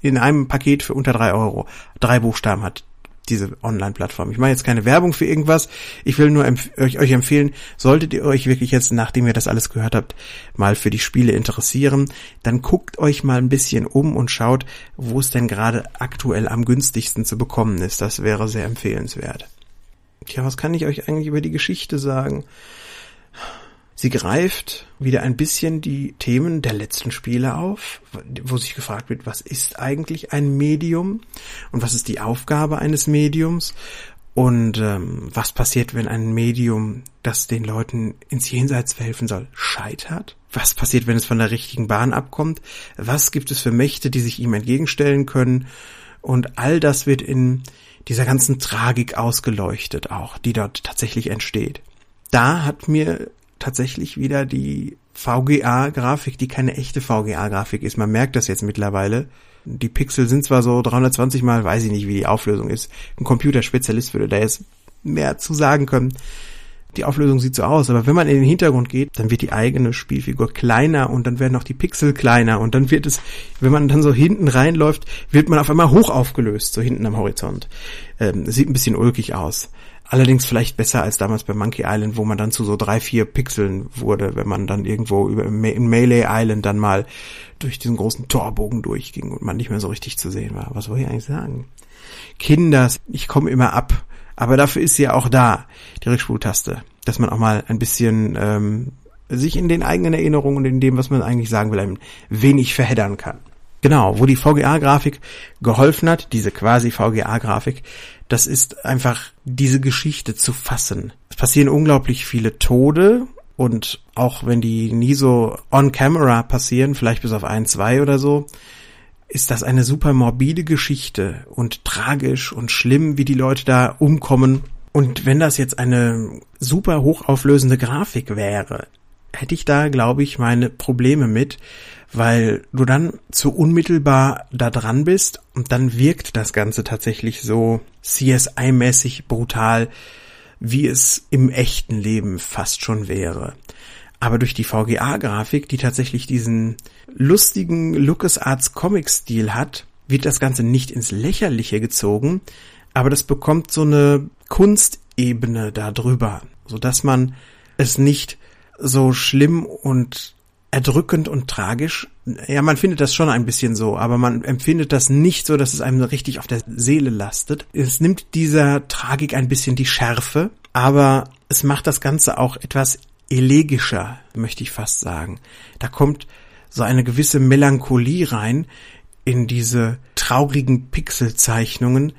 in einem Paket für unter drei Euro. Drei Buchstaben hat diese Online-Plattform. Ich mache jetzt keine Werbung für irgendwas. Ich will nur empf euch, euch empfehlen, solltet ihr euch wirklich jetzt, nachdem ihr das alles gehört habt, mal für die Spiele interessieren, dann guckt euch mal ein bisschen um und schaut, wo es denn gerade aktuell am günstigsten zu bekommen ist. Das wäre sehr empfehlenswert. Tja, was kann ich euch eigentlich über die Geschichte sagen? Sie greift wieder ein bisschen die Themen der letzten Spiele auf, wo sich gefragt wird, was ist eigentlich ein Medium und was ist die Aufgabe eines Mediums und ähm, was passiert, wenn ein Medium, das den Leuten ins Jenseits helfen soll, scheitert? Was passiert, wenn es von der richtigen Bahn abkommt? Was gibt es für Mächte, die sich ihm entgegenstellen können? Und all das wird in dieser ganzen Tragik ausgeleuchtet auch, die dort tatsächlich entsteht. Da hat mir tatsächlich wieder die VGA-Grafik, die keine echte VGA-Grafik ist. Man merkt das jetzt mittlerweile. Die Pixel sind zwar so 320 mal, weiß ich nicht, wie die Auflösung ist. Ein Computerspezialist würde da jetzt mehr zu sagen können. Die Auflösung sieht so aus, aber wenn man in den Hintergrund geht, dann wird die eigene Spielfigur kleiner und dann werden auch die Pixel kleiner und dann wird es, wenn man dann so hinten reinläuft, wird man auf einmal hoch aufgelöst, so hinten am Horizont. Ähm, sieht ein bisschen ulkig aus. Allerdings vielleicht besser als damals bei Monkey Island, wo man dann zu so drei, vier Pixeln wurde, wenn man dann irgendwo über in Melee Island dann mal durch diesen großen Torbogen durchging und man nicht mehr so richtig zu sehen war. Was wollte ich eigentlich sagen? Kinders, ich komme immer ab. Aber dafür ist sie ja auch da, die Rückspultaste, dass man auch mal ein bisschen ähm, sich in den eigenen Erinnerungen und in dem, was man eigentlich sagen will, ein wenig verheddern kann. Genau, wo die VGA-Grafik geholfen hat, diese quasi VGA-Grafik, das ist einfach diese Geschichte zu fassen. Es passieren unglaublich viele Tode und auch wenn die nie so on camera passieren, vielleicht bis auf ein, zwei oder so, ist das eine super morbide Geschichte und tragisch und schlimm, wie die Leute da umkommen. Und wenn das jetzt eine super hochauflösende Grafik wäre, hätte ich da, glaube ich, meine Probleme mit, weil du dann zu unmittelbar da dran bist und dann wirkt das Ganze tatsächlich so CSI-mäßig brutal, wie es im echten Leben fast schon wäre. Aber durch die VGA-Grafik, die tatsächlich diesen lustigen LucasArts Comic-Stil hat, wird das Ganze nicht ins Lächerliche gezogen, aber das bekommt so eine Kunstebene darüber, so dass man es nicht so schlimm und erdrückend und tragisch. Ja, man findet das schon ein bisschen so, aber man empfindet das nicht so, dass es einem richtig auf der Seele lastet. Es nimmt dieser Tragik ein bisschen die Schärfe, aber es macht das Ganze auch etwas elegischer, möchte ich fast sagen. Da kommt so eine gewisse Melancholie rein in diese traurigen Pixelzeichnungen,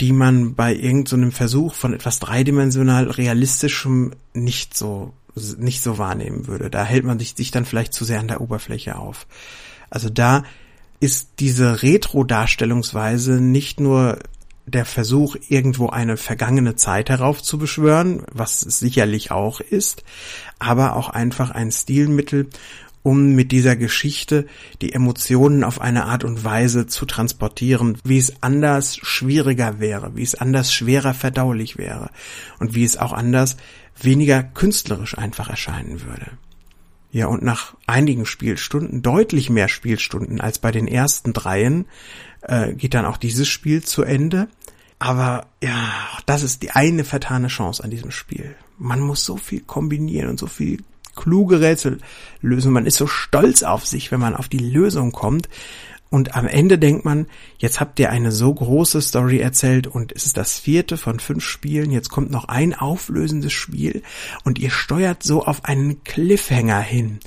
die man bei irgendeinem so Versuch von etwas dreidimensional realistischem nicht so nicht so wahrnehmen würde. Da hält man sich, sich dann vielleicht zu sehr an der Oberfläche auf. Also da ist diese Retro-Darstellungsweise nicht nur der Versuch, irgendwo eine vergangene Zeit heraufzubeschwören, was es sicherlich auch ist, aber auch einfach ein Stilmittel, um mit dieser Geschichte die Emotionen auf eine Art und Weise zu transportieren, wie es anders schwieriger wäre, wie es anders schwerer verdaulich wäre und wie es auch anders weniger künstlerisch einfach erscheinen würde. Ja, und nach einigen Spielstunden, deutlich mehr Spielstunden als bei den ersten dreien, äh, geht dann auch dieses Spiel zu Ende. Aber ja, das ist die eine vertane Chance an diesem Spiel. Man muss so viel kombinieren und so viel kluge Rätsel lösen. Man ist so stolz auf sich, wenn man auf die Lösung kommt. Und am Ende denkt man, jetzt habt ihr eine so große Story erzählt und es ist das vierte von fünf Spielen, jetzt kommt noch ein auflösendes Spiel und ihr steuert so auf einen Cliffhanger hin.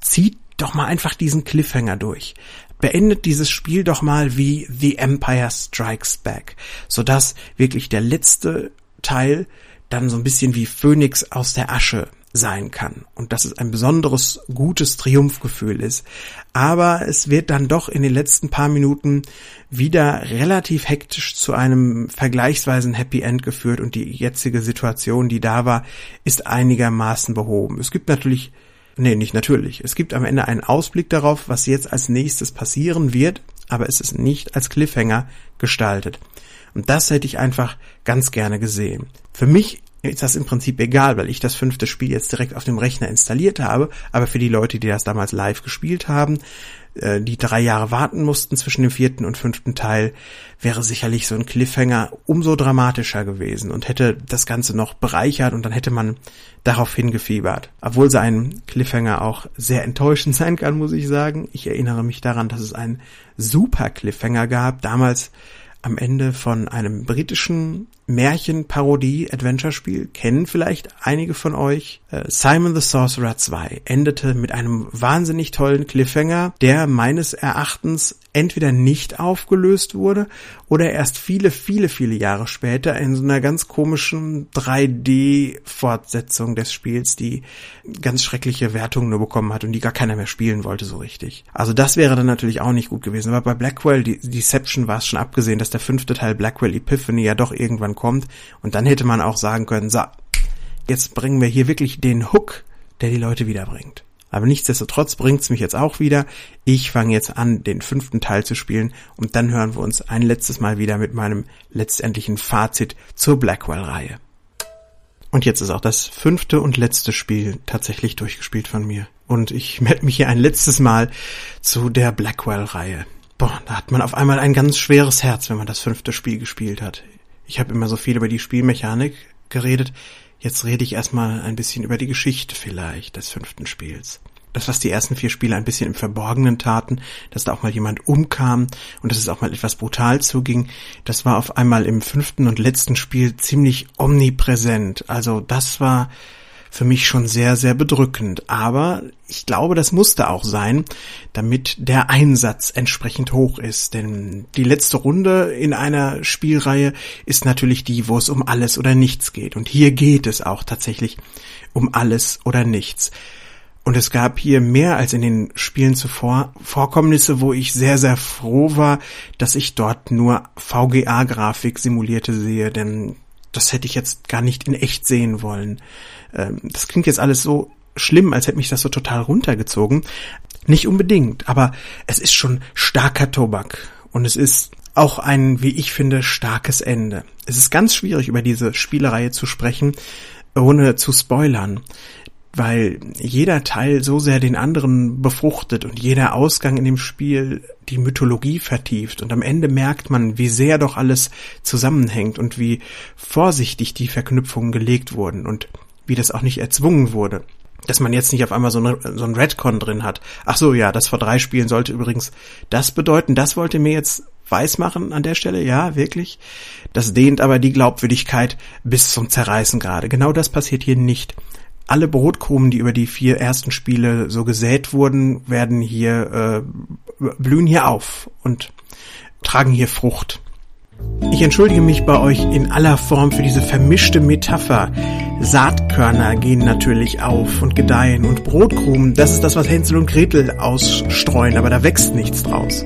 Zieht doch mal einfach diesen Cliffhanger durch. Beendet dieses Spiel doch mal wie The Empire Strikes Back, sodass wirklich der letzte Teil dann so ein bisschen wie Phönix aus der Asche sein kann und dass es ein besonderes gutes Triumphgefühl ist. Aber es wird dann doch in den letzten paar Minuten wieder relativ hektisch zu einem vergleichsweisen Happy End geführt und die jetzige Situation, die da war, ist einigermaßen behoben. Es gibt natürlich, nee, nicht natürlich, es gibt am Ende einen Ausblick darauf, was jetzt als nächstes passieren wird, aber es ist nicht als Cliffhanger gestaltet. Und das hätte ich einfach ganz gerne gesehen. Für mich ist das im Prinzip egal, weil ich das fünfte Spiel jetzt direkt auf dem Rechner installiert habe. Aber für die Leute, die das damals live gespielt haben, äh, die drei Jahre warten mussten zwischen dem vierten und fünften Teil, wäre sicherlich so ein Cliffhanger umso dramatischer gewesen und hätte das Ganze noch bereichert und dann hätte man darauf hingefiebert. Obwohl so ein Cliffhanger auch sehr enttäuschend [laughs] sein kann, muss ich sagen. Ich erinnere mich daran, dass es einen super Cliffhanger gab. Damals am Ende von einem britischen Märchen-Parodie-Adventure-Spiel kennen vielleicht einige von euch. Äh, Simon the Sorcerer 2 endete mit einem wahnsinnig tollen Cliffhanger, der meines Erachtens entweder nicht aufgelöst wurde oder erst viele, viele, viele Jahre später in so einer ganz komischen 3D-Fortsetzung des Spiels, die ganz schreckliche Wertungen nur bekommen hat und die gar keiner mehr spielen wollte so richtig. Also das wäre dann natürlich auch nicht gut gewesen. Aber bei Blackwell, Deception war es schon abgesehen, dass der fünfte Teil Blackwell Epiphany ja doch irgendwann kommt und dann hätte man auch sagen können, so, jetzt bringen wir hier wirklich den Hook, der die Leute wiederbringt. Aber nichtsdestotrotz bringt's mich jetzt auch wieder. Ich fange jetzt an, den fünften Teil zu spielen und dann hören wir uns ein letztes Mal wieder mit meinem letztendlichen Fazit zur Blackwell-Reihe. Und jetzt ist auch das fünfte und letzte Spiel tatsächlich durchgespielt von mir. Und ich melde mich hier ein letztes Mal zu der Blackwell-Reihe. Boah, da hat man auf einmal ein ganz schweres Herz, wenn man das fünfte Spiel gespielt hat. Ich habe immer so viel über die Spielmechanik geredet. Jetzt rede ich erstmal ein bisschen über die Geschichte vielleicht des fünften Spiels. Das, was die ersten vier Spiele ein bisschen im Verborgenen taten, dass da auch mal jemand umkam und dass es auch mal etwas brutal zuging, das war auf einmal im fünften und letzten Spiel ziemlich omnipräsent. Also das war für mich schon sehr, sehr bedrückend. Aber ich glaube, das musste auch sein, damit der Einsatz entsprechend hoch ist. Denn die letzte Runde in einer Spielreihe ist natürlich die, wo es um alles oder nichts geht. Und hier geht es auch tatsächlich um alles oder nichts. Und es gab hier mehr als in den Spielen zuvor Vorkommnisse, wo ich sehr, sehr froh war, dass ich dort nur VGA-Grafik simulierte sehe, denn das hätte ich jetzt gar nicht in echt sehen wollen. Ähm, das klingt jetzt alles so schlimm, als hätte mich das so total runtergezogen. Nicht unbedingt, aber es ist schon starker Tobak und es ist auch ein, wie ich finde, starkes Ende. Es ist ganz schwierig, über diese Spielereihe zu sprechen, ohne zu spoilern, weil jeder Teil so sehr den anderen befruchtet und jeder Ausgang in dem Spiel die Mythologie vertieft und am Ende merkt man, wie sehr doch alles zusammenhängt und wie vorsichtig die Verknüpfungen gelegt wurden und wie das auch nicht erzwungen wurde. Dass man jetzt nicht auf einmal so, eine, so ein Redcon drin hat. Ach so, ja, das vor drei Spielen sollte übrigens das bedeuten. Das wollte mir jetzt weismachen an der Stelle. Ja, wirklich. Das dehnt aber die Glaubwürdigkeit bis zum Zerreißen gerade. Genau das passiert hier nicht. Alle Brotkrumen, die über die vier ersten Spiele so gesät wurden, werden hier, äh, blühen hier auf und tragen hier Frucht. Ich entschuldige mich bei euch in aller Form für diese vermischte Metapher. Saatkörner gehen natürlich auf und gedeihen und Brotkrumen, das ist das, was Hänsel und Gretel ausstreuen, aber da wächst nichts draus.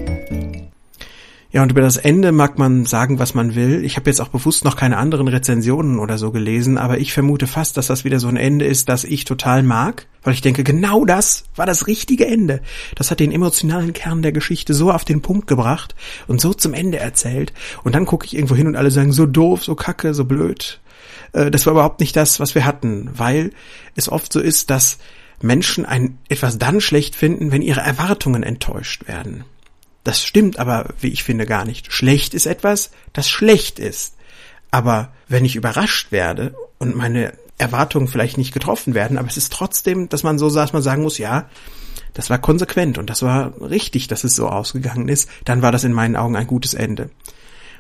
Ja, und über das Ende mag man sagen, was man will. Ich habe jetzt auch bewusst noch keine anderen Rezensionen oder so gelesen, aber ich vermute fast, dass das wieder so ein Ende ist, das ich total mag, weil ich denke, genau das war das richtige Ende. Das hat den emotionalen Kern der Geschichte so auf den Punkt gebracht und so zum Ende erzählt. Und dann gucke ich irgendwo hin und alle sagen, so doof, so kacke, so blöd. äh, das war überhaupt nicht das, was wir hatten, weil es oft so ist, dass Menschen ein etwas dann schlecht finden, wenn ihre Erwartungen enttäuscht werden. Das stimmt aber, wie ich finde, gar nicht. Schlecht ist etwas, das schlecht ist. Aber wenn ich überrascht werde und meine Erwartungen vielleicht nicht getroffen werden, aber es ist trotzdem, dass man so dass man sagen muss, ja, das war konsequent und das war richtig, dass es so ausgegangen ist, dann war das in meinen Augen ein gutes Ende.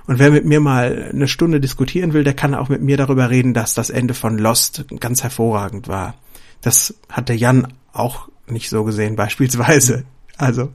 Und wer mit mir mal eine Stunde diskutieren will, der kann auch mit mir darüber reden, dass das Ende von Lost ganz hervorragend war. Das hat der Jan auch nicht so gesehen, [laughs] beispielsweise. Also,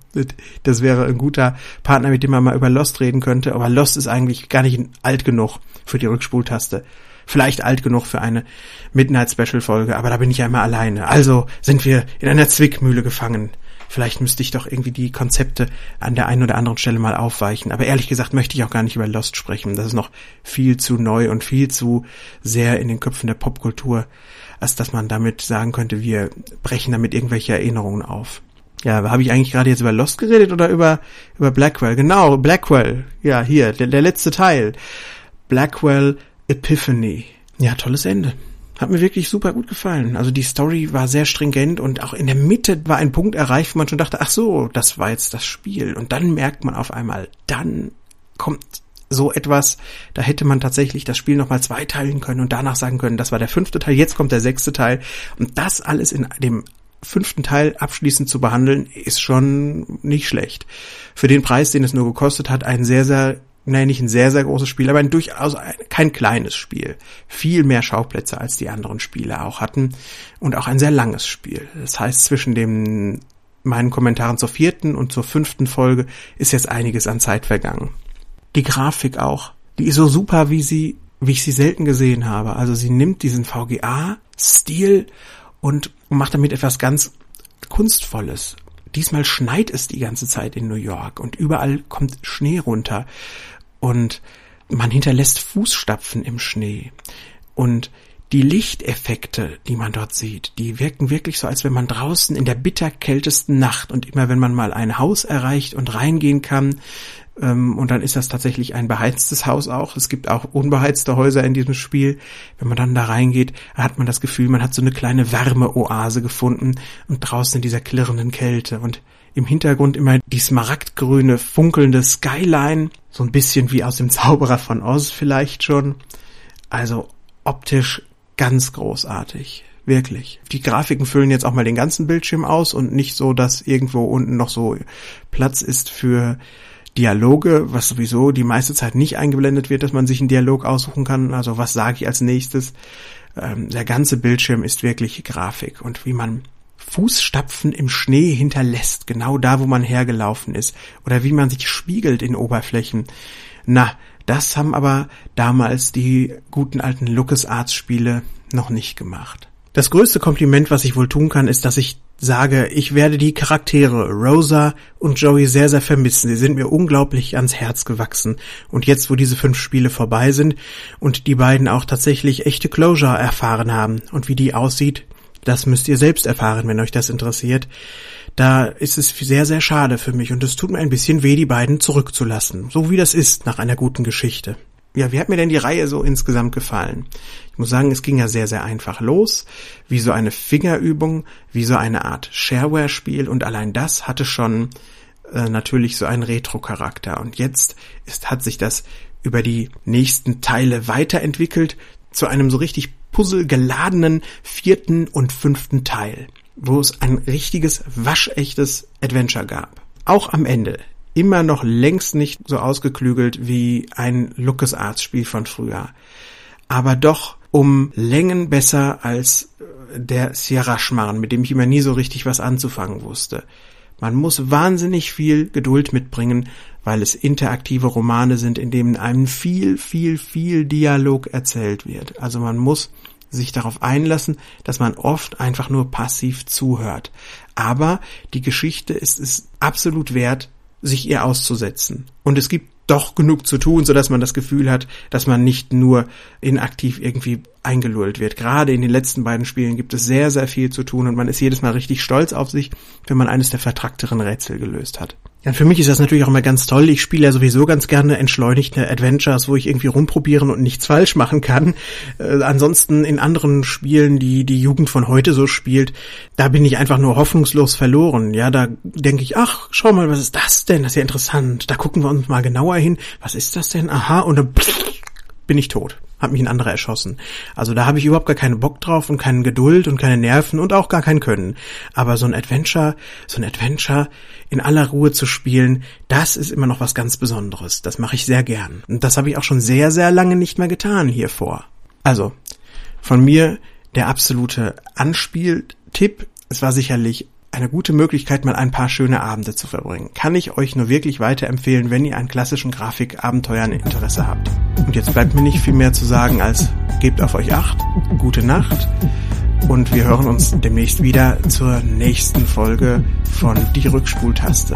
das wäre ein guter Partner, mit dem man mal über Lost reden könnte. Aber Lost ist eigentlich gar nicht alt genug für die Rückspultaste. Vielleicht alt genug für eine Midnight Special Folge, aber da bin ich ja immer alleine. Also sind wir in einer Zwickmühle gefangen. Vielleicht müsste ich doch irgendwie die Konzepte an der einen oder anderen Stelle mal aufweichen. Aber ehrlich gesagt möchte ich auch gar nicht über Lost sprechen. Das ist noch viel zu neu und viel zu sehr in den Köpfen der Popkultur, als dass man damit sagen könnte, wir brechen damit irgendwelche Erinnerungen auf. Ja, habe ich eigentlich gerade jetzt über Lost geredet oder über, über Blackwell? Genau, Blackwell. Ja, hier, der, der letzte Teil. Blackwell Epiphany. Ja, tolles Ende. Hat mir wirklich super gut gefallen. Also die Story war sehr stringent und auch in der Mitte war ein Punkt erreicht, wo man schon dachte, ach so, das war jetzt das Spiel. Und dann merkt man auf einmal, dann kommt so etwas, da hätte man tatsächlich das Spiel nochmal zweiteilen können und danach sagen können, das war der fünfte Teil, jetzt kommt der sechste Teil. Und das alles in dem fünften Teil abschließend zu behandeln, ist schon nicht schlecht. Für den Preis, den es nur gekostet hat, ein sehr, sehr nein, nicht ein sehr, sehr großes Spiel, aber ein durchaus ein, kein kleines Spiel. Viel mehr Schauplätze als die anderen Spiele auch hatten und auch ein sehr langes Spiel. Das heißt, zwischen dem meinen Kommentaren zur vierten und zur fünften Folge ist jetzt einiges an Zeit vergangen. Die Grafik auch. Die ist so super, wie sie, wie ich sie selten gesehen habe. Also sie nimmt diesen VGA-Stil und macht damit etwas ganz Kunstvolles. Diesmal schneit es die ganze Zeit in New York und überall kommt Schnee runter und man hinterlässt Fußstapfen im Schnee und die Lichteffekte, die man dort sieht, die wirken wirklich so, als wenn man draußen in der bitterkältesten Nacht und immer wenn man mal ein Haus erreicht und reingehen kann, und dann ist das tatsächlich ein beheiztes Haus auch. Es gibt auch unbeheizte Häuser in diesem Spiel. Wenn man dann da reingeht, hat man das Gefühl, man hat so eine kleine Wärmeoase gefunden und draußen in dieser klirrenden Kälte und im Hintergrund immer die smaragdgrüne, funkelnde Skyline, so ein bisschen wie aus dem Zauberer von Oz vielleicht schon. Also optisch ganz großartig. Wirklich. Die Grafiken füllen jetzt auch mal den ganzen Bildschirm aus und nicht so, dass irgendwo unten noch so Platz ist für Dialoge, was sowieso die meiste Zeit nicht eingeblendet wird, dass man sich einen Dialog aussuchen kann. Also was sage ich als nächstes? Ähm, der ganze Bildschirm ist wirklich Grafik und wie man Fußstapfen im Schnee hinterlässt, genau da, wo man hergelaufen ist, oder wie man sich spiegelt in Oberflächen. Na, das haben aber damals die guten alten LucasArts-Spiele noch nicht gemacht. Das größte Kompliment, was ich wohl tun kann, ist, dass ich sage, ich werde die Charaktere Rosa und Joey sehr, sehr vermissen. Sie sind mir unglaublich ans Herz gewachsen. Und jetzt, wo diese fünf Spiele vorbei sind und die beiden auch tatsächlich echte Closure erfahren haben und wie die aussieht, das müsst ihr selbst erfahren, wenn euch das interessiert. Da ist es sehr, sehr schade für mich und es tut mir ein bisschen weh, die beiden zurückzulassen. So wie das ist nach einer guten Geschichte. Ja, wie hat mir denn die Reihe so insgesamt gefallen? Ich muss sagen, es ging ja sehr, sehr einfach los, wie so eine Fingerübung, wie so eine Art Shareware-Spiel und allein das hatte schon äh, natürlich so einen Retro-Charakter. Und jetzt ist, hat sich das über die nächsten Teile weiterentwickelt zu einem so richtig puzzlegeladenen vierten und fünften Teil, wo es ein richtiges, waschechtes Adventure gab. Auch am Ende immer noch längst nicht so ausgeklügelt wie ein LucasArts-Spiel von früher. Aber doch um Längen besser als äh, der Sierra-Schmarrn, mit dem ich immer nie so richtig was anzufangen wusste. Man muss wahnsinnig viel Geduld mitbringen, weil es interaktive Romane sind, in denen einem viel, viel, viel Dialog erzählt wird. Also man muss sich darauf einlassen, dass man oft einfach nur passiv zuhört. Aber die Geschichte ist es absolut wert, sich ihr auszusetzen. Und es gibt doch genug zu tun, so dass man das Gefühl hat, dass man nicht nur inaktiv irgendwie eingelullt wird. Gerade in den letzten beiden Spielen gibt es sehr, sehr viel zu tun und man ist jedes Mal richtig stolz auf sich, wenn man eines der vertrackteren Rätsel gelöst hat. Ja, für mich ist das natürlich auch immer ganz toll. Ich spiele ja sowieso ganz gerne entschleunigte Adventures, wo ich irgendwie rumprobieren und nichts falsch machen kann. Äh, ansonsten in anderen Spielen, die die Jugend von heute so spielt, da bin ich einfach nur hoffnungslos verloren. Ja, da denke ich, ach, schau mal, was ist das denn? Das ist ja interessant. Da gucken wir uns mal genauer hin. Was ist das denn? Aha, und dann [laughs] bin ich tot hat mich ein anderer erschossen. Also da habe ich überhaupt gar keinen Bock drauf und keine Geduld und keine Nerven und auch gar kein Können. Aber so ein Adventure, so ein Adventure in aller Ruhe zu spielen, das ist immer noch was ganz Besonderes. Das mache ich sehr gern. Und das habe ich auch schon sehr, sehr lange nicht mehr getan hier vor. Also, von mir der absolute Anspieltipp. Es war sicherlich eine gute Möglichkeit, mal ein paar schöne Abende zu verbringen. Kann ich euch nur wirklich weiterempfehlen, wenn ihr an klassischen Grafikabenteuern Interesse habt. Und jetzt bleibt mir nicht viel mehr zu sagen als gebt auf euch acht, gute Nacht und wir hören uns demnächst wieder zur nächsten Folge von Die Rückspultaste.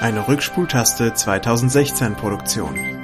Eine Rückspultaste 2016 Produktion.